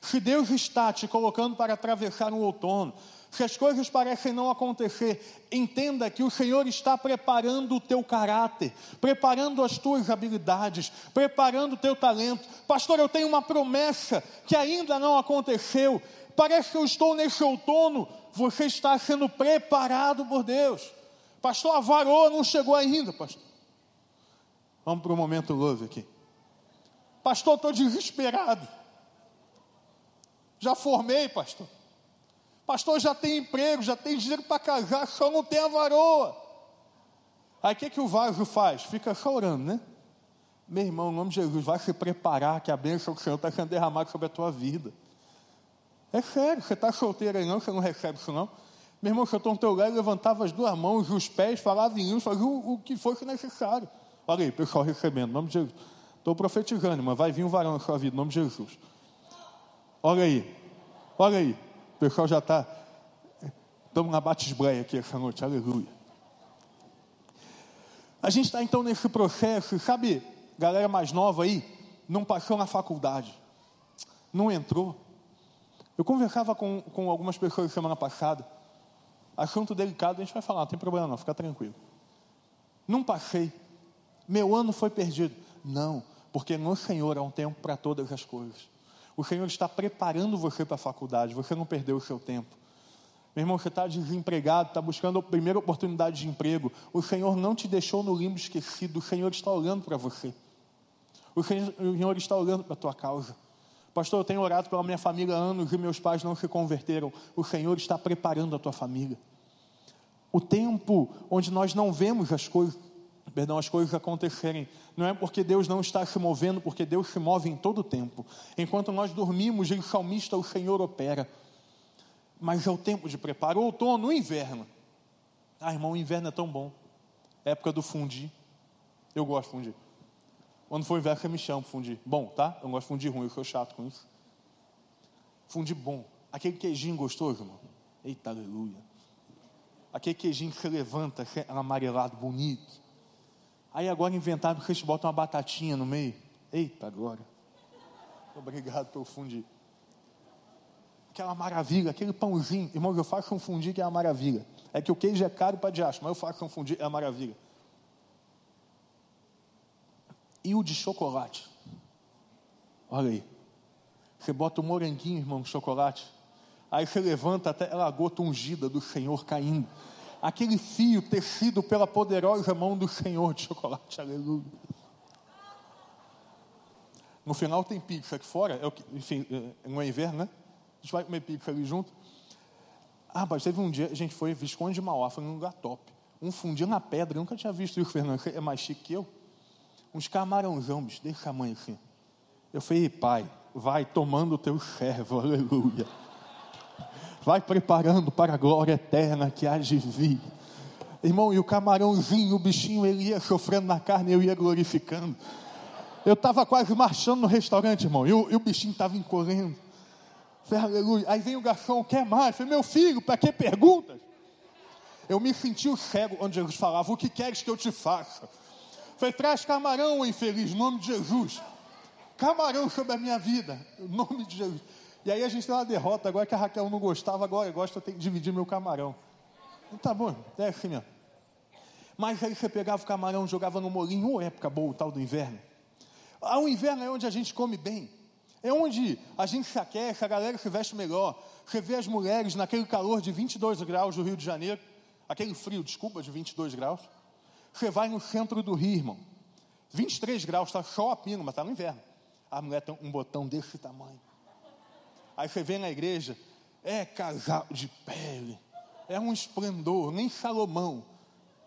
Se Deus está te colocando para atravessar um outono, se as coisas parecem não acontecer, entenda que o Senhor está preparando o teu caráter, preparando as tuas habilidades, preparando o teu talento. Pastor, eu tenho uma promessa que ainda não aconteceu. Parece que eu estou nesse outono. Você está sendo preparado por Deus. Pastor, a varoa não chegou ainda, pastor. Vamos para o momento love aqui. Pastor, estou desesperado. Já formei, pastor. Pastor, já tem emprego, já tem dinheiro para casar, só não tem a varoa. Aí o que, que o vaso faz? Fica chorando, né? Meu irmão, em nome de Jesus, vai se preparar que a bênção do Senhor está sendo derramada sobre a tua vida. É sério, você está solteiro aí não, você não recebe isso não. Meu irmão, se eu estou no teu lugar, eu levantava as duas mãos os pés, falava em línguas, fazia o, o que fosse necessário. Olha aí, pessoal recebendo, em nome de Jesus. Estou profetizando, mas vai vir um varão na sua vida, em nome de Jesus. Olha aí, olha aí. O pessoal já está. Estamos na batisbreia aqui essa noite, aleluia. A gente está então nesse processo, sabe, galera mais nova aí, não passou na faculdade, não entrou. Eu conversava com, com algumas pessoas semana passada, assunto delicado, a gente vai falar, não tem problema não, fica tranquilo. Não passei, meu ano foi perdido. Não, porque no Senhor há um tempo para todas as coisas. O Senhor está preparando você para a faculdade, você não perdeu o seu tempo. Meu irmão, você está desempregado, está buscando a primeira oportunidade de emprego. O Senhor não te deixou no limbo esquecido, o Senhor está olhando para você. O Senhor está olhando para a tua causa. Pastor, eu tenho orado pela minha família há anos e meus pais não se converteram. O Senhor está preparando a tua família. O tempo onde nós não vemos as coisas, perdão, as coisas acontecerem, não é porque Deus não está se movendo, porque Deus se move em todo o tempo. Enquanto nós dormimos, em salmista, o Senhor opera. Mas é o tempo de preparo. O outono, o inverno. Ah, irmão, o inverno é tão bom. época do fundir. Eu gosto de fundir. Quando for inverno, me chama para fundir. Bom, tá? Eu não gosto de fundir ruim, eu sou chato com isso. Fundir bom. Aquele queijinho gostoso, irmão. Eita, aleluia. Aquele queijinho que você levanta, é amarelado, bonito. Aí agora inventaram que eles botam uma batatinha no meio. Eita, agora. Obrigado pelo fundir. Aquela maravilha, aquele pãozinho. Irmão, eu faço um fundir que é uma maravilha. É que o queijo é caro para diacho, mas eu faço um fundir, é uma maravilha. E o de chocolate. Olha aí. Você bota um moranguinho, irmão, de chocolate. Aí você levanta até a gota ungida do Senhor caindo aquele fio tecido pela poderosa mão do Senhor de chocolate, aleluia. No final tem pizza aqui fora, é o que, enfim, é, não é inverno, né? A gente vai comer pizza ali junto. Ah, mas teve um dia, a gente foi Visconde de Mauá, foi num lugar top. Um fundido na pedra, eu nunca tinha visto isso, Fernando, é mais chique que eu. Uns camarãozão, bicho, desse tamanho assim. Eu falei, pai, vai tomando o teu servo, aleluia vai preparando para a glória eterna que há de vir. Irmão, e o camarãozinho, o bichinho, ele ia sofrendo na carne, eu ia glorificando. Eu estava quase marchando no restaurante, irmão, e o, e o bichinho estava encolhendo. Falei, aleluia. Aí vem o garçom, quer mais? Falei, meu filho, para que perguntas? Eu me senti o cego onde Jesus falava, o que queres que eu te faça? Falei, traz camarão, infeliz, nome de Jesus. Camarão sobre a minha vida, nome de Jesus. E aí a gente tem uma derrota, agora que a Raquel não gostava, agora eu gosto, eu que dividir meu camarão. Então, tá bom, é assim mesmo. Mas aí você pegava o camarão, jogava no molinho, ou época boa, o tal do inverno. Ah, o inverno é onde a gente come bem. É onde a gente se aquece, a galera se veste melhor. Você vê as mulheres naquele calor de 22 graus do Rio de Janeiro, aquele frio, desculpa, de 22 graus. Você vai no centro do Rio, irmão. 23 graus, está só a pino, mas está no inverno. A mulher tem um botão desse tamanho. Aí você vem na igreja, é casal de pele, é um esplendor, nem Salomão,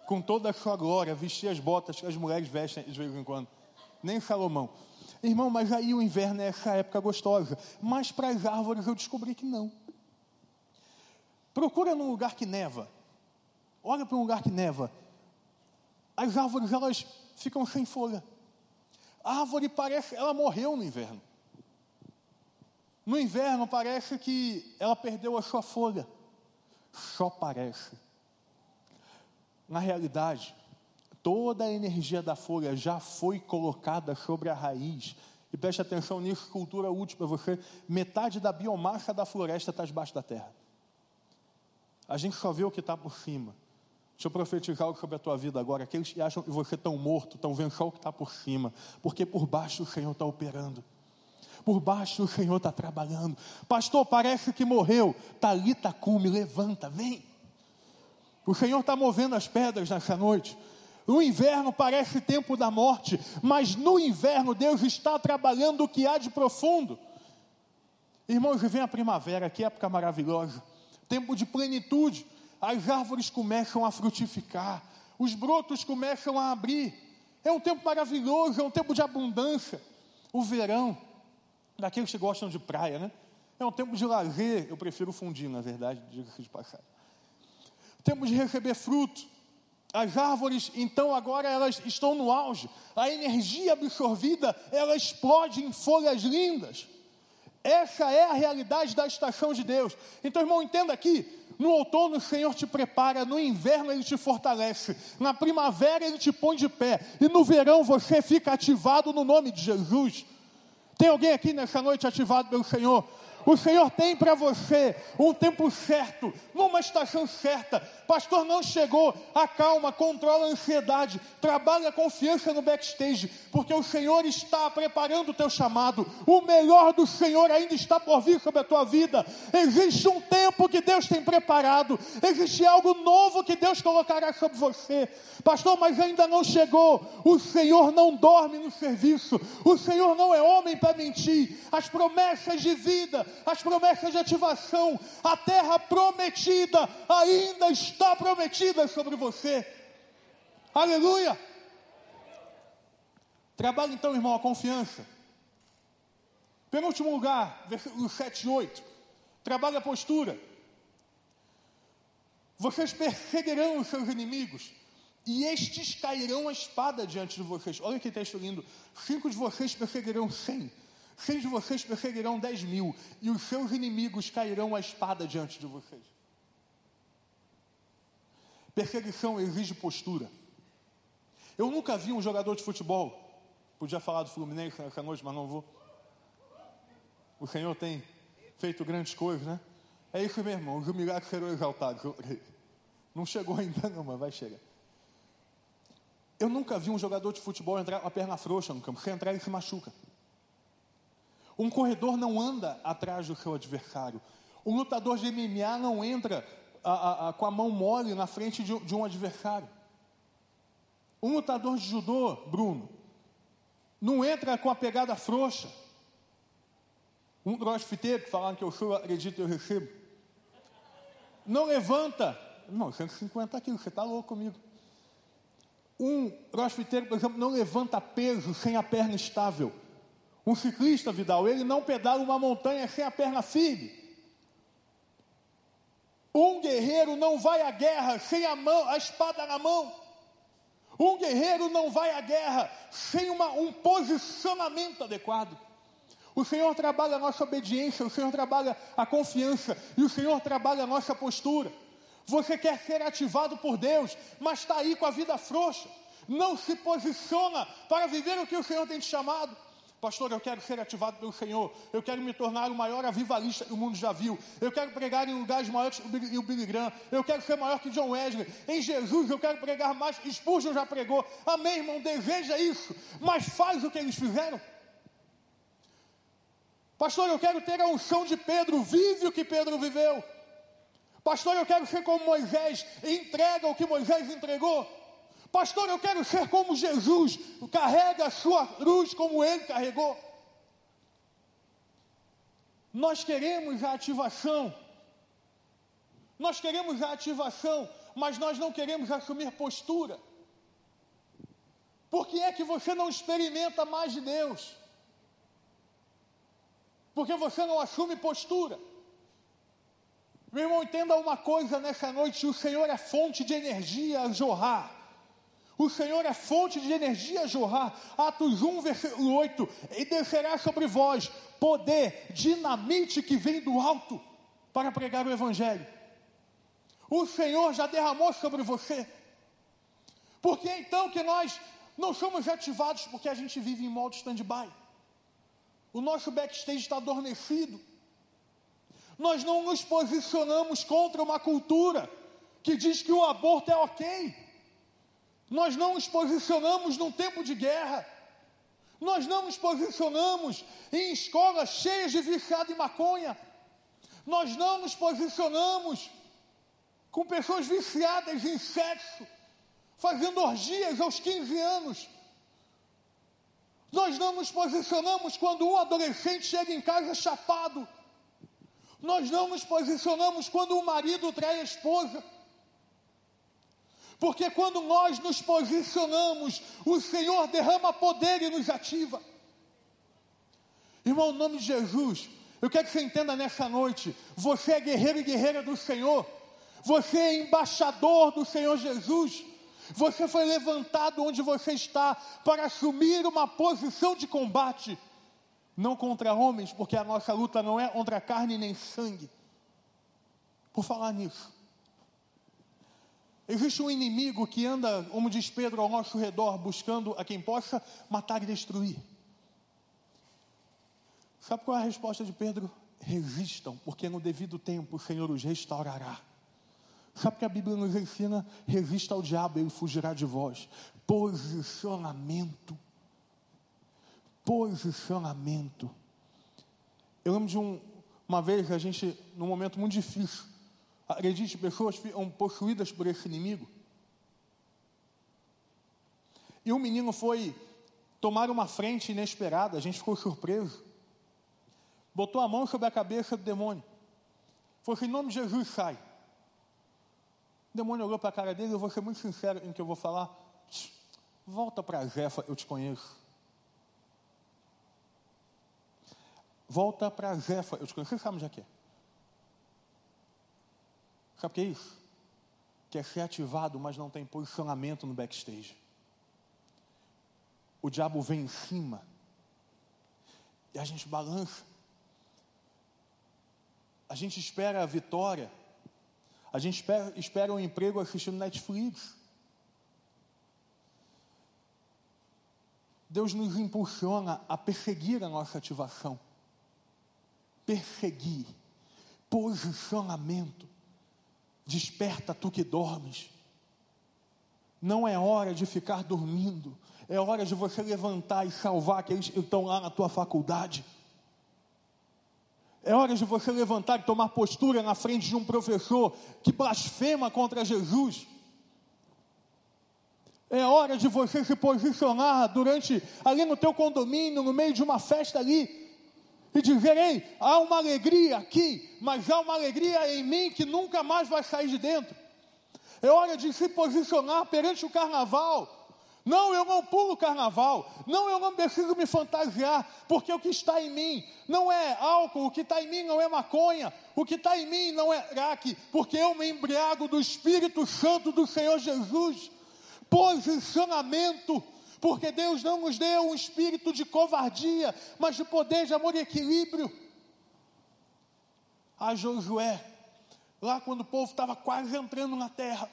com toda a sua glória, vestia as botas que as mulheres vestem de vez em quando, nem Salomão. Irmão, mas aí o inverno é essa época gostosa, mas para as árvores eu descobri que não. Procura num lugar que neva, olha para um lugar que neva, as árvores elas ficam sem folha. A árvore parece, ela morreu no inverno. No inverno parece que ela perdeu a sua folha. Só parece. Na realidade, toda a energia da folha já foi colocada sobre a raiz. E preste atenção nisso, cultura útil para você. Metade da biomassa da floresta está debaixo da terra. A gente só vê o que está por cima. Deixa eu profetizar algo sobre a tua vida agora. Aqueles que acham que você está morto, estão vendo só o que está por cima. Porque por baixo o Senhor está operando. Por baixo o Senhor está trabalhando. Pastor, parece que morreu. Talita cume, levanta, vem. O Senhor está movendo as pedras nessa noite. O inverno parece tempo da morte, mas no inverno Deus está trabalhando o que há de profundo. Irmãos, vem a primavera, que época maravilhosa. Tempo de plenitude. As árvores começam a frutificar, os brotos começam a abrir. É um tempo maravilhoso, é um tempo de abundância. O verão, daqueles que gostam de praia, né? É um tempo de lazer, eu prefiro fundir, na verdade, diga-se de passagem. Tempo de receber fruto. As árvores, então, agora elas estão no auge. A energia absorvida, ela explode em folhas lindas. Essa é a realidade da estação de Deus. Então, irmão, entenda aqui: no outono o Senhor te prepara, no inverno Ele te fortalece, na primavera Ele te põe de pé, e no verão você fica ativado no nome de Jesus. Tem alguém aqui nessa noite ativado pelo Senhor? O Senhor tem para você um tempo certo, numa estação certa. Pastor, não chegou. Acalma, controla a ansiedade. Trabalha a confiança no backstage, porque o Senhor está preparando o teu chamado. O melhor do Senhor ainda está por vir sobre a tua vida. Existe um tempo que Deus tem preparado. Existe algo novo que Deus colocará sobre você. Pastor, mas ainda não chegou. O Senhor não dorme no serviço. O Senhor não é homem para mentir. As promessas de vida as promessas de ativação, a terra prometida ainda está prometida sobre você. Aleluia! Trabalhe então, irmão, a confiança. Penúltimo lugar, versículo 7 e 8. Trabalhe a postura. Vocês perseguirão os seus inimigos, e estes cairão a espada diante de vocês. Olha que texto lindo. Cinco de vocês perseguirão cem Seis de vocês perseguirão dez mil, e os seus inimigos cairão a espada diante de vocês. Perseguição exige postura. Eu nunca vi um jogador de futebol, podia falar do Fluminense nessa noite, mas não vou. O Senhor tem feito grandes coisas, né? É isso mesmo, os milagres serão exaltados. Não chegou ainda não, mas vai chegar. Eu nunca vi um jogador de futebol entrar com a perna frouxa no campo. Se entrar, ele se machuca. Um corredor não anda atrás do seu adversário. Um lutador de MMA não entra a, a, a, com a mão mole na frente de, de um adversário. Um lutador de judô, Bruno, não entra com a pegada frouxa. Um crossfiteiro, que falaram que eu sou, acredito, eu recebo. Não levanta. Não, 150 quilos, você está louco comigo. Um crossfiteiro, por exemplo, não levanta peso sem a perna estável. Um ciclista, Vidal, ele não pedala uma montanha sem a perna firme. Um guerreiro não vai à guerra sem a mão, a espada na mão. Um guerreiro não vai à guerra sem uma, um posicionamento adequado. O Senhor trabalha a nossa obediência, o Senhor trabalha a confiança e o Senhor trabalha a nossa postura. Você quer ser ativado por Deus, mas está aí com a vida frouxa. Não se posiciona para viver o que o Senhor tem te chamado. Pastor, eu quero ser ativado pelo Senhor. Eu quero me tornar o maior avivalista que o mundo já viu. Eu quero pregar em lugares maiores que o Billy Graham. Eu quero ser maior que John Wesley. Em Jesus eu quero pregar mais. Spurgeon já pregou. Amém, irmão? Deseja isso. Mas faz o que eles fizeram. Pastor, eu quero ter a unção de Pedro. Vive o que Pedro viveu. Pastor, eu quero ser como Moisés. Entrega o que Moisés entregou. Pastor, eu quero ser como Jesus, carrega a sua cruz como ele carregou. Nós queremos a ativação, nós queremos a ativação, mas nós não queremos assumir postura. Por que é que você não experimenta mais de Deus? Porque você não assume postura. Meu irmão, entenda uma coisa nessa noite: o Senhor é fonte de energia a jorrar. O Senhor é fonte de energia a jorrar. Atos 1, versículo 8. E descerá sobre vós poder, dinamite que vem do alto para pregar o Evangelho. O Senhor já derramou sobre você. Por que então que nós não somos ativados porque a gente vive em modo stand-by? O nosso backstage está adormecido. Nós não nos posicionamos contra uma cultura que diz que o aborto é ok. Nós não nos posicionamos num tempo de guerra. Nós não nos posicionamos em escolas cheias de viciado em maconha. Nós não nos posicionamos com pessoas viciadas em sexo, fazendo orgias aos 15 anos. Nós não nos posicionamos quando um adolescente chega em casa chapado. Nós não nos posicionamos quando o marido trai a esposa. Porque quando nós nos posicionamos, o Senhor derrama poder e nos ativa. Irmão, em nome de Jesus, eu quero que você entenda nessa noite: você é guerreiro e guerreira do Senhor, você é embaixador do Senhor Jesus. Você foi levantado onde você está para assumir uma posição de combate, não contra homens, porque a nossa luta não é contra carne nem sangue. Por falar nisso, Existe um inimigo que anda, como diz Pedro, ao nosso redor, buscando a quem possa matar e destruir. Sabe qual é a resposta de Pedro? resistam, porque no devido tempo o Senhor os restaurará. Sabe que a Bíblia nos ensina? Resista ao diabo, ele fugirá de vós. Posicionamento. Posicionamento. Eu lembro de um, uma vez a gente, num momento muito difícil, acredite, pessoas ficam possuídas por esse inimigo. E um menino foi tomar uma frente inesperada, a gente ficou surpreso. Botou a mão sobre a cabeça do demônio. Falou assim: em nome de Jesus, sai. O demônio olhou para a cara dele, eu vou ser muito sincero em que eu vou falar. Volta para a Jefa, eu te conheço. Volta para a Jefa, eu te conheço. Você sabe onde é que é? Sabe o que é isso? Que é ser ativado, mas não tem posicionamento no backstage. O diabo vem em cima e a gente balança. A gente espera a vitória a gente espera, espera um emprego assistindo Netflix. Deus nos impulsiona a perseguir a nossa ativação. Perseguir. Posicionamento. Desperta tu que dormes. Não é hora de ficar dormindo. É hora de você levantar e salvar aqueles que estão lá na tua faculdade. É hora de você levantar e tomar postura na frente de um professor que blasfema contra Jesus. É hora de você se posicionar durante ali no teu condomínio, no meio de uma festa ali, e dizer: Ei, há uma alegria aqui, mas há uma alegria em mim que nunca mais vai sair de dentro. É hora de se posicionar perante o carnaval não, eu não pulo carnaval. Não, eu não preciso me fantasiar, porque o que está em mim não é álcool, o que está em mim não é maconha, o que está em mim não é crack, porque eu me embriago do Espírito Santo do Senhor Jesus. Posicionamento, porque Deus não nos deu um espírito de covardia, mas de poder, de amor e equilíbrio. A Josué, lá quando o povo estava quase entrando na terra,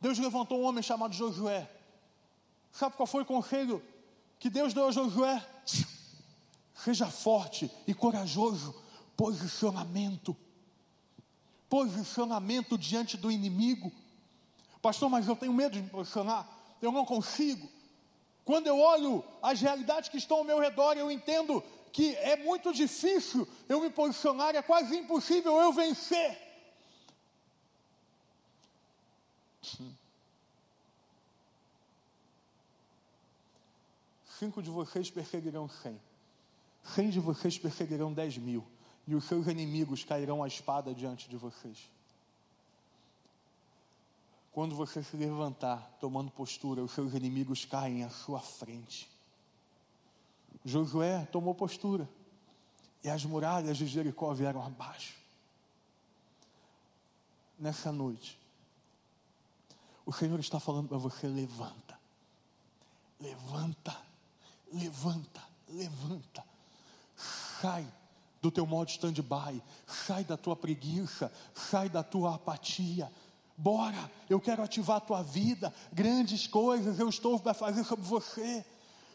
Deus levantou um homem chamado Josué Sabe qual foi o conselho que Deus deu a Josué? Seja forte e corajoso. Posicionamento. Posicionamento diante do inimigo. Pastor, mas eu tenho medo de me posicionar. Eu não consigo. Quando eu olho as realidades que estão ao meu redor, eu entendo que é muito difícil eu me posicionar, é quase impossível eu vencer. Cinco de vocês perseguirão cem. Cem de vocês perseguirão dez mil. E os seus inimigos cairão à espada diante de vocês. Quando você se levantar, tomando postura, os seus inimigos caem à sua frente. Josué tomou postura. E as muralhas de Jericó vieram abaixo. Nessa noite, o Senhor está falando para você: levanta, levanta levanta, levanta, sai do teu modo stand-by, sai da tua preguiça, sai da tua apatia. Bora, eu quero ativar a tua vida, grandes coisas eu estou para fazer sobre você.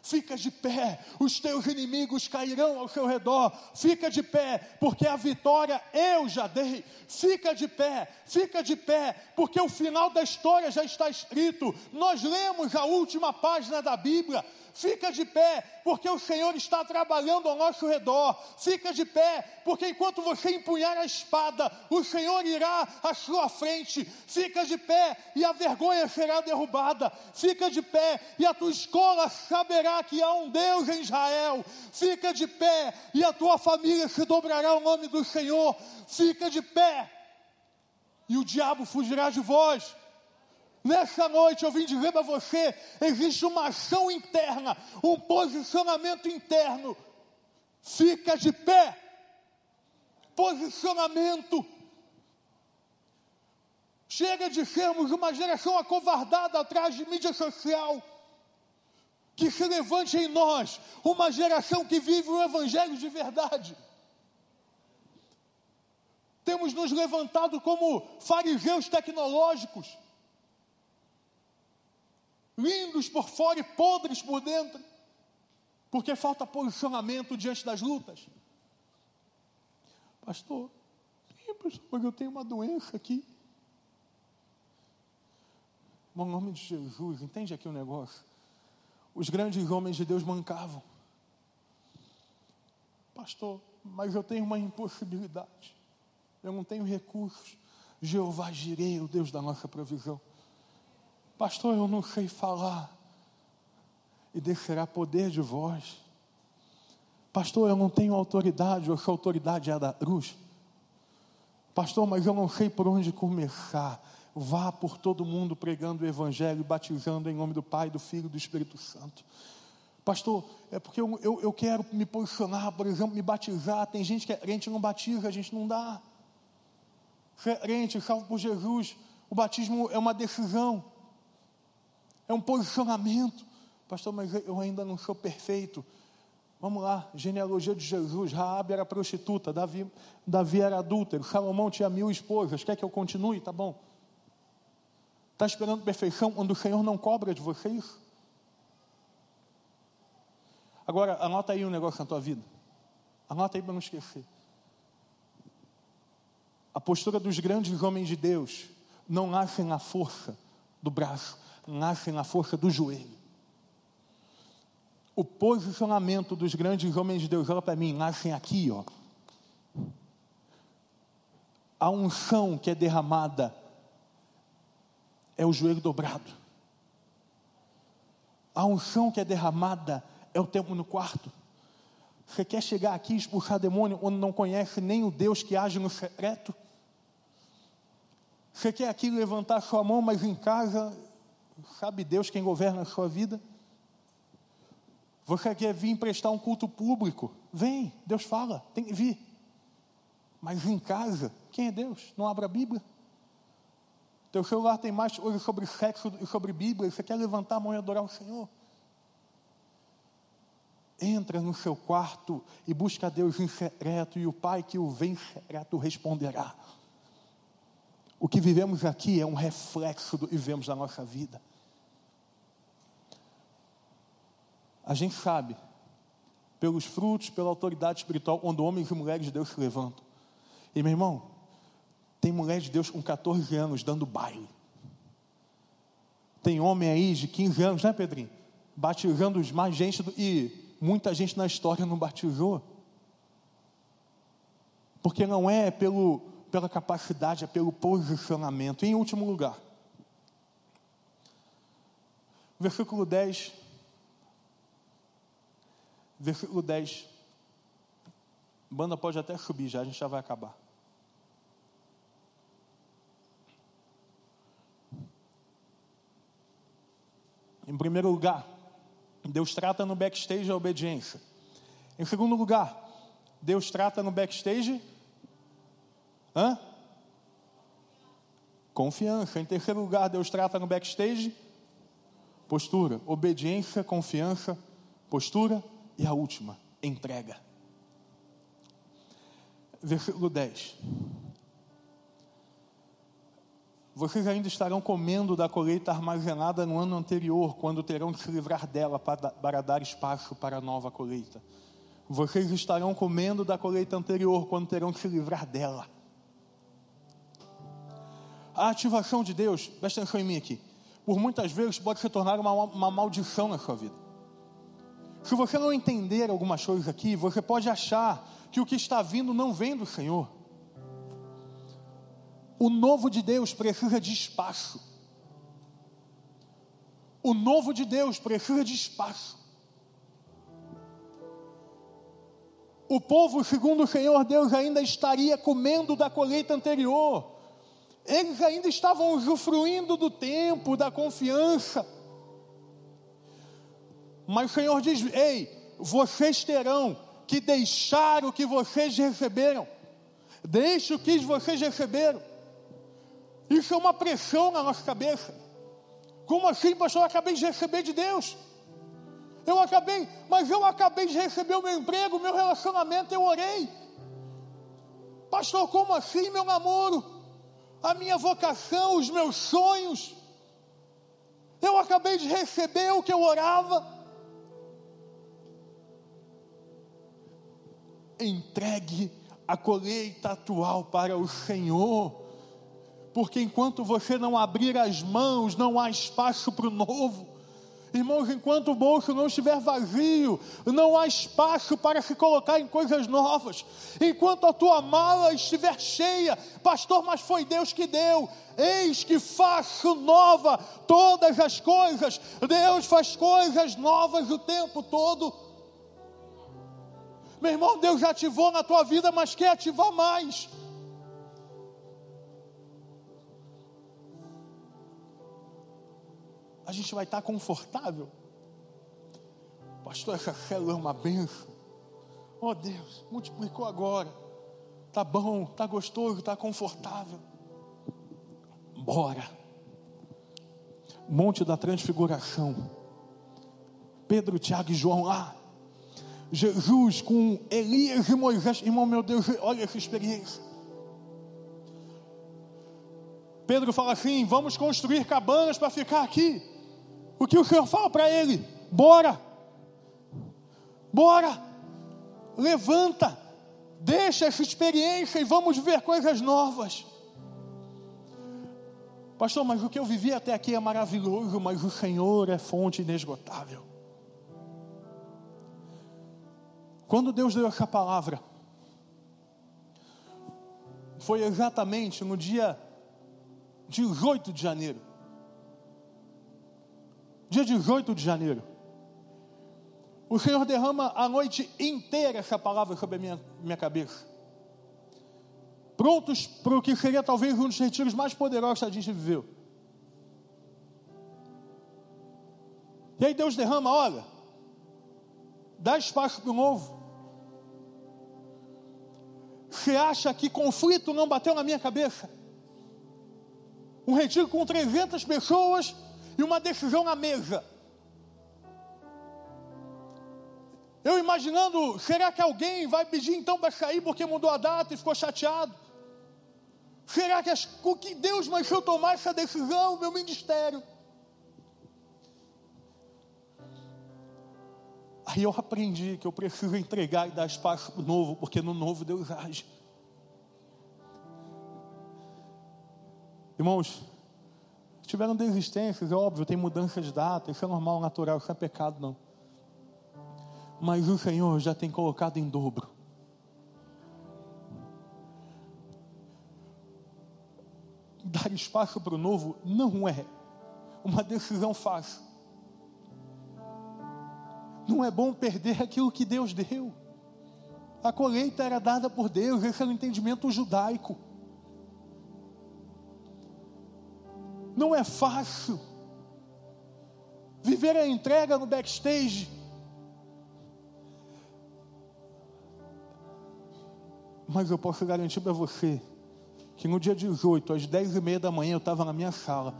Fica de pé, os teus inimigos cairão ao seu redor. Fica de pé, porque a vitória eu já dei. Fica de pé, fica de pé, porque o final da história já está escrito. Nós lemos a última página da Bíblia. Fica de pé, porque o Senhor está trabalhando ao nosso redor. Fica de pé, porque enquanto você empunhar a espada, o Senhor irá à sua frente. Fica de pé e a vergonha será derrubada. Fica de pé e a tua escola saberá que há um Deus em Israel. Fica de pé e a tua família se dobrará ao nome do Senhor. Fica de pé e o diabo fugirá de vós. Nessa noite eu vim dizer para você: existe uma ação interna, um posicionamento interno. Fica de pé. Posicionamento. Chega de sermos uma geração acovardada atrás de mídia social. Que se levante em nós uma geração que vive o Evangelho de verdade. Temos nos levantado como fariseus tecnológicos lindos por fora e podres por dentro, porque falta posicionamento diante das lutas. Pastor, mas eu tenho uma doença aqui. No nome de Jesus, entende aqui o negócio? Os grandes homens de Deus mancavam. Pastor, mas eu tenho uma impossibilidade. Eu não tenho recursos. Jeová girei, o Deus da nossa provisão. Pastor, eu não sei falar. E descerá poder de voz. Pastor, eu não tenho autoridade, ou se a autoridade é da cruz. Pastor, mas eu não sei por onde começar. Vá por todo mundo pregando o Evangelho e batizando em nome do Pai, do Filho e do Espírito Santo. Pastor, é porque eu, eu, eu, quero me posicionar, por exemplo, me batizar. Tem gente que é crente não batiza, a gente não dá. Ser crente, salvo por Jesus, o batismo é uma decisão, é um posicionamento. Pastor, mas eu ainda não sou perfeito. Vamos lá, genealogia de Jesus. Raabe era prostituta, Davi, Davi era adúltero, Salomão tinha mil esposas. Quer que eu continue? Tá bom. Está esperando perfeição quando o Senhor não cobra de você isso? Agora, anota aí um negócio na tua vida. Anota aí para não esquecer. A postura dos grandes homens de Deus não nasce na força do braço, nasce na força do joelho. O posicionamento dos grandes homens de Deus, olha para mim, nascem aqui, ó. A unção que é derramada é o joelho dobrado. A unção que é derramada é o tempo no quarto. Você quer chegar aqui e expulsar demônio quando não conhece nem o Deus que age no secreto? Você quer aqui levantar sua mão, mas em casa, sabe Deus quem governa a sua vida? Você quer vir prestar um culto público? Vem, Deus fala, tem que vir. Mas em casa, quem é Deus? Não abra a Bíblia? Teu celular tem mais coisa sobre sexo e sobre Bíblia, você quer levantar a mão e adorar o Senhor? Entra no seu quarto e busca Deus em secreto, e o Pai que o vem em secreto responderá. O que vivemos aqui é um reflexo do que vivemos na nossa vida. A gente sabe, pelos frutos, pela autoridade espiritual, quando homens e mulheres de Deus se levantam. E meu irmão, tem mulher de Deus com 14 anos dando baile. Tem homem aí de 15 anos, né, Pedrinho? Batizando mais gente do, e muita gente na história não batizou. Porque não é pelo, pela capacidade, é pelo posicionamento. E em último lugar, versículo 10. Versículo 10. Banda pode até subir já, a gente já vai acabar. Em primeiro lugar, Deus trata no backstage a obediência. Em segundo lugar, Deus trata no backstage hã? Confiança. Em terceiro lugar, Deus trata no backstage postura, obediência, confiança, postura e a última, entrega. Versículo 10. Vocês ainda estarão comendo da colheita armazenada no ano anterior, quando terão que se livrar dela para, dar espaço para a nova colheita. Vocês estarão comendo da colheita anterior, quando terão que se livrar dela. A ativação de Deus, presta atenção em mim aqui, por muitas vezes pode se tornar uma, uma maldição na sua vida. Se você não entender algumas coisas aqui, você pode achar que o que está vindo não vem do Senhor. O novo de Deus precisa de espaço. O novo de Deus precisa de espaço. O povo, segundo o Senhor Deus, ainda estaria comendo da colheita anterior. Eles ainda estavam usufruindo do tempo, da confiança. Mas o Senhor diz: Ei, vocês terão que deixar o que vocês receberam. Deixe o que vocês receberam. Isso é uma pressão na nossa cabeça. Como assim, pastor? Eu acabei de receber de Deus. Eu acabei, mas eu acabei de receber o meu emprego, o meu relacionamento, eu orei. Pastor, como assim, meu namoro? A minha vocação, os meus sonhos. Eu acabei de receber o que eu orava. Entregue a colheita atual para o Senhor. Porque enquanto você não abrir as mãos, não há espaço para o novo. Irmãos, enquanto o bolso não estiver vazio, não há espaço para se colocar em coisas novas. Enquanto a tua mala estiver cheia, pastor, mas foi Deus que deu. Eis que faço nova todas as coisas. Deus faz coisas novas o tempo todo. Meu irmão, Deus já ativou na tua vida, mas quer ativar mais. a gente vai estar confortável. Pastor, essa célula é uma benção. Oh Deus, multiplicou agora. Tá bom, tá gostoso, tá confortável. Bora. Monte da Transfiguração. Pedro, Tiago e João lá. Jesus com Elias e Moisés. Irmão, meu Deus, olha essa experiência. Pedro fala assim: vamos construir cabanas para ficar aqui. O que o Senhor fala para ele? Bora, bora, levanta, deixa essa experiência e vamos ver coisas novas. Pastor, mas o que eu vivi até aqui é maravilhoso, mas o Senhor é fonte inesgotável. Quando Deus deu essa palavra, foi exatamente no dia 18 de janeiro dia 18 de janeiro. O Senhor derrama a noite inteira essa palavra sobre a minha, minha cabeça. Prontos para o que seria talvez um dos retiros mais poderosos que a gente viveu. E aí Deus derrama, olha, dá espaço para o novo. Você acha que conflito não bateu na minha cabeça? Um retiro com 300 pessoas e uma decisão na mesa. Eu imaginando, será que alguém vai pedir então para sair porque mudou a data e ficou chateado? Será que as, o que Deus mas eu tomar essa decisão, meu ministério? Aí eu aprendi que eu preciso entregar e dar espaço para o novo, porque no novo Deus age. Irmãos, Tiveram desistências, é óbvio, tem mudança de data, isso é normal, natural, isso não é pecado, não. Mas o Senhor já tem colocado em dobro. Dar espaço para o novo não é uma decisão fácil. Não é bom perder aquilo que Deus deu. A colheita era dada por Deus, esse é o entendimento judaico. Não é fácil. Viver a entrega no backstage. Mas eu posso garantir para você que no dia 18, às 10 e meia da manhã, eu estava na minha sala,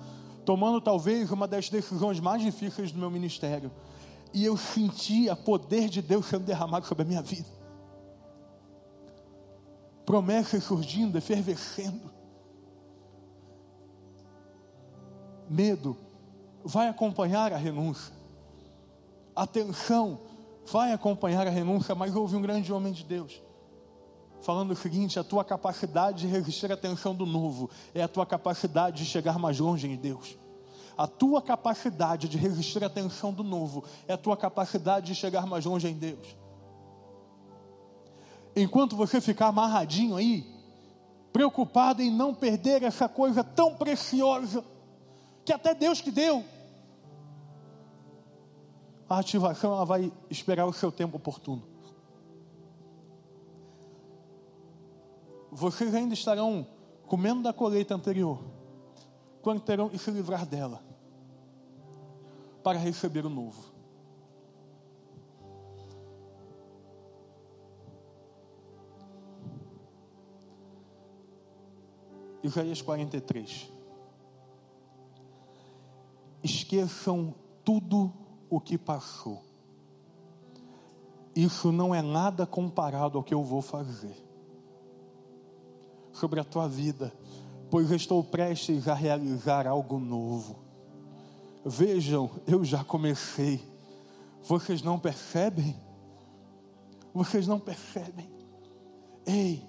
tomando talvez uma das decisões mais difíceis do meu ministério. E eu sentia poder de Deus sendo derramado sobre a minha vida. Promessas surgindo, efervescendo. medo vai acompanhar a renúncia. A tensão vai acompanhar a renúncia, mas houve um grande homem de Deus falando o seguinte: a tua capacidade de resistir à tensão do novo é a tua capacidade de chegar mais longe em Deus. A tua capacidade de resistir à tensão do novo é a tua capacidade de chegar mais longe em Deus. Enquanto você ficar amarradinho aí, preocupado em não perder essa coisa tão preciosa, que até Deus que deu. A ativação ela vai esperar o seu tempo oportuno. Vocês ainda estarão comendo da colheita anterior, quando terão que se livrar dela, para receber o novo. Isaías 43 esqueçam tudo o que passou. Isso não é nada comparado ao que eu vou fazer sobre a tua vida, pois estou prestes a realizar algo novo. Vejam, eu já comecei. Vocês não percebem? Vocês não percebem? Ei,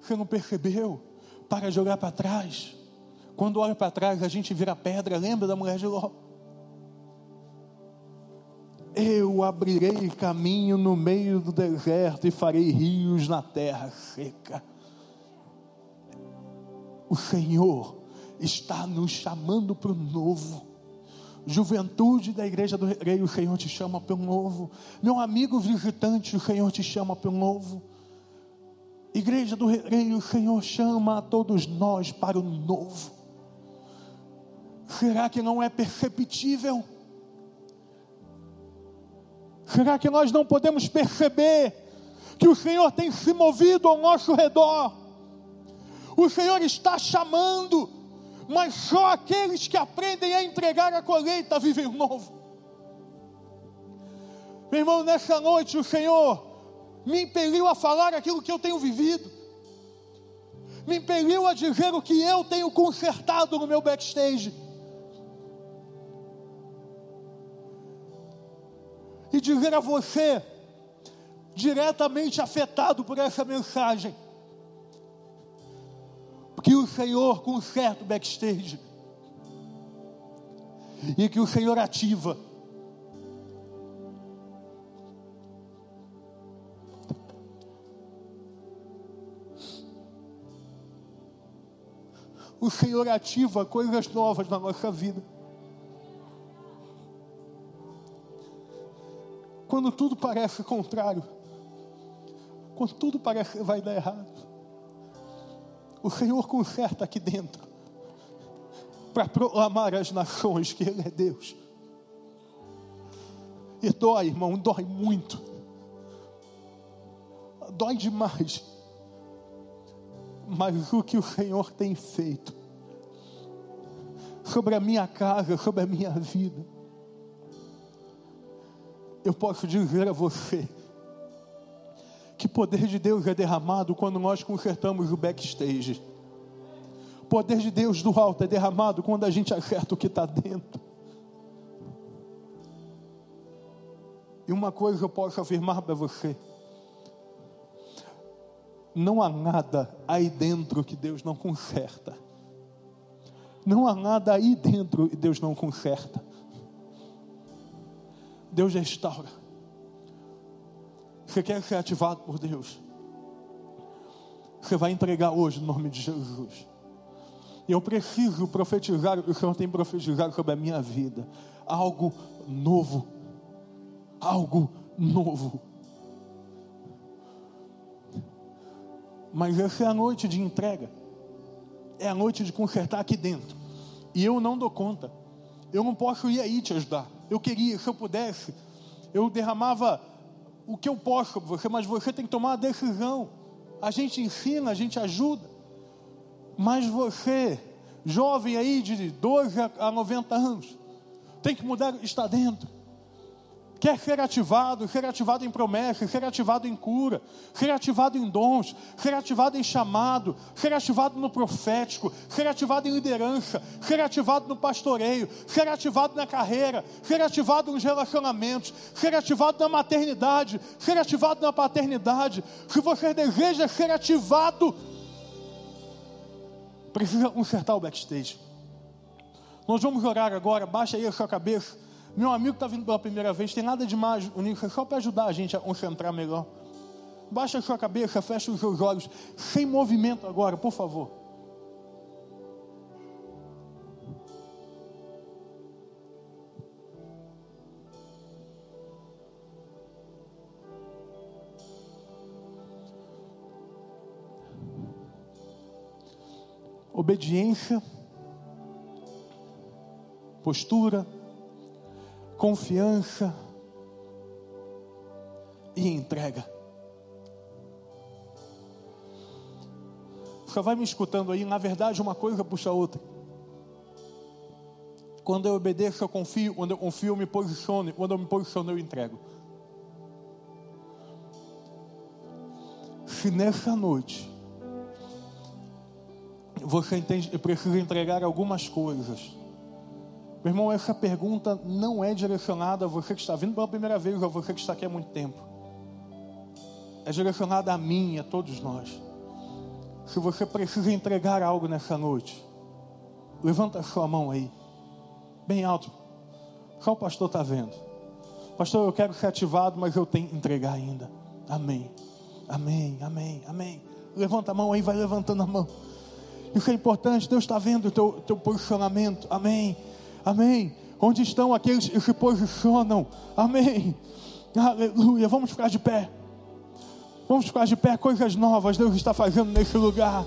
Você não percebeu? Para de olhar para trás. Quando olha para trás, a gente vira pedra. Lembra da mulher de Ló? Eu abrirei caminho no meio do deserto e farei rios na terra seca. O Senhor está nos chamando para o novo. Juventude da igreja do rei, o Senhor te chama para o novo. Meu amigo visitante, o Senhor te chama para o novo. Igreja do rei, o Senhor chama a todos nós para o novo. Será que não é perceptível? Será que nós não podemos perceber que o Senhor tem se movido ao nosso redor? O Senhor está chamando, mas só aqueles que aprendem a entregar a colheita vivem novo. Meu irmão, nessa noite o Senhor me impeliu a falar aquilo que eu tenho vivido, me impeliu a dizer o que eu tenho consertado no meu backstage e dizer a você, diretamente afetado por essa mensagem, que o Senhor conserta o backstage e que o Senhor ativa. O Senhor ativa coisas novas na nossa vida. Quando tudo parece contrário, quando tudo parece que vai dar errado, o Senhor conserta aqui dentro, para proclamar às nações que Ele é Deus. E dói, irmão, dói muito, dói demais, mas o que o Senhor tem feito sobre a minha casa, sobre a minha vida, eu posso dizer a você que poder de Deus é derramado quando nós consertamos o backstage. Poder de Deus do alto é derramado quando a gente acerta o que está dentro. E uma coisa eu posso afirmar para você: não há nada aí dentro que Deus não conserta. Não há nada aí dentro que Deus não conserta. Deus restaura. Você quer ser ativado por Deus? Você vai entregar hoje no nome de Jesus. E eu preciso profetizar o que o Senhor tem profetizado sobre a minha vida. Algo novo. Algo novo. Mas essa é a noite de entrega. É a noite de consertar aqui dentro. E eu não dou conta. Eu não posso ir aí te ajudar. Eu queria, se eu pudesse, eu derramava o que eu posso sobre você, mas você tem que tomar a decisão. A gente ensina, a gente ajuda. Mas você, jovem aí de 12 a 90 anos, tem que mudar, está dentro. Quer ser ativado, ser ativado em promessas, ser ativado em cura, ser ativado em dons, ser ativado em chamado, ser ativado no profético, ser ativado em liderança, ser ativado no pastoreio, ser ativado na carreira, ser ativado nos relacionamentos, ser ativado na maternidade, ser ativado na paternidade. Se você deseja ser ativado, precisa consertar o backstage. Nós vamos orar agora, baixa aí a sua cabeça. Meu amigo está vindo pela primeira vez, tem nada de mais, é só para ajudar a gente a concentrar melhor. Baixa a sua cabeça, fecha os seus olhos, sem movimento agora, por favor. Obediência, postura, confiança e entrega. Você vai me escutando aí, na verdade, uma coisa puxa a outra. Quando eu obedeço, eu confio. Quando eu confio, eu me posiciono. Quando eu me posiciono, eu entrego. Se nessa noite você entende, precisa entregar algumas coisas meu irmão, essa pergunta não é direcionada a você que está vindo pela primeira vez ou a você que está aqui há muito tempo. É direcionada a mim, a todos nós. Se você precisa entregar algo nessa noite, levanta a sua mão aí, bem alto. Só o pastor está vendo. Pastor, eu quero ser ativado, mas eu tenho que entregar ainda. Amém. Amém, amém, amém. Levanta a mão aí, vai levantando a mão. Isso é importante, Deus está vendo o teu, teu posicionamento. Amém, amém. Onde estão aqueles que posicionam? Amém. Aleluia. Vamos ficar de pé. Vamos ficar de pé, coisas novas Deus está fazendo nesse lugar.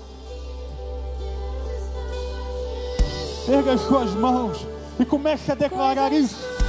Erga as suas mãos e comece a declarar isso.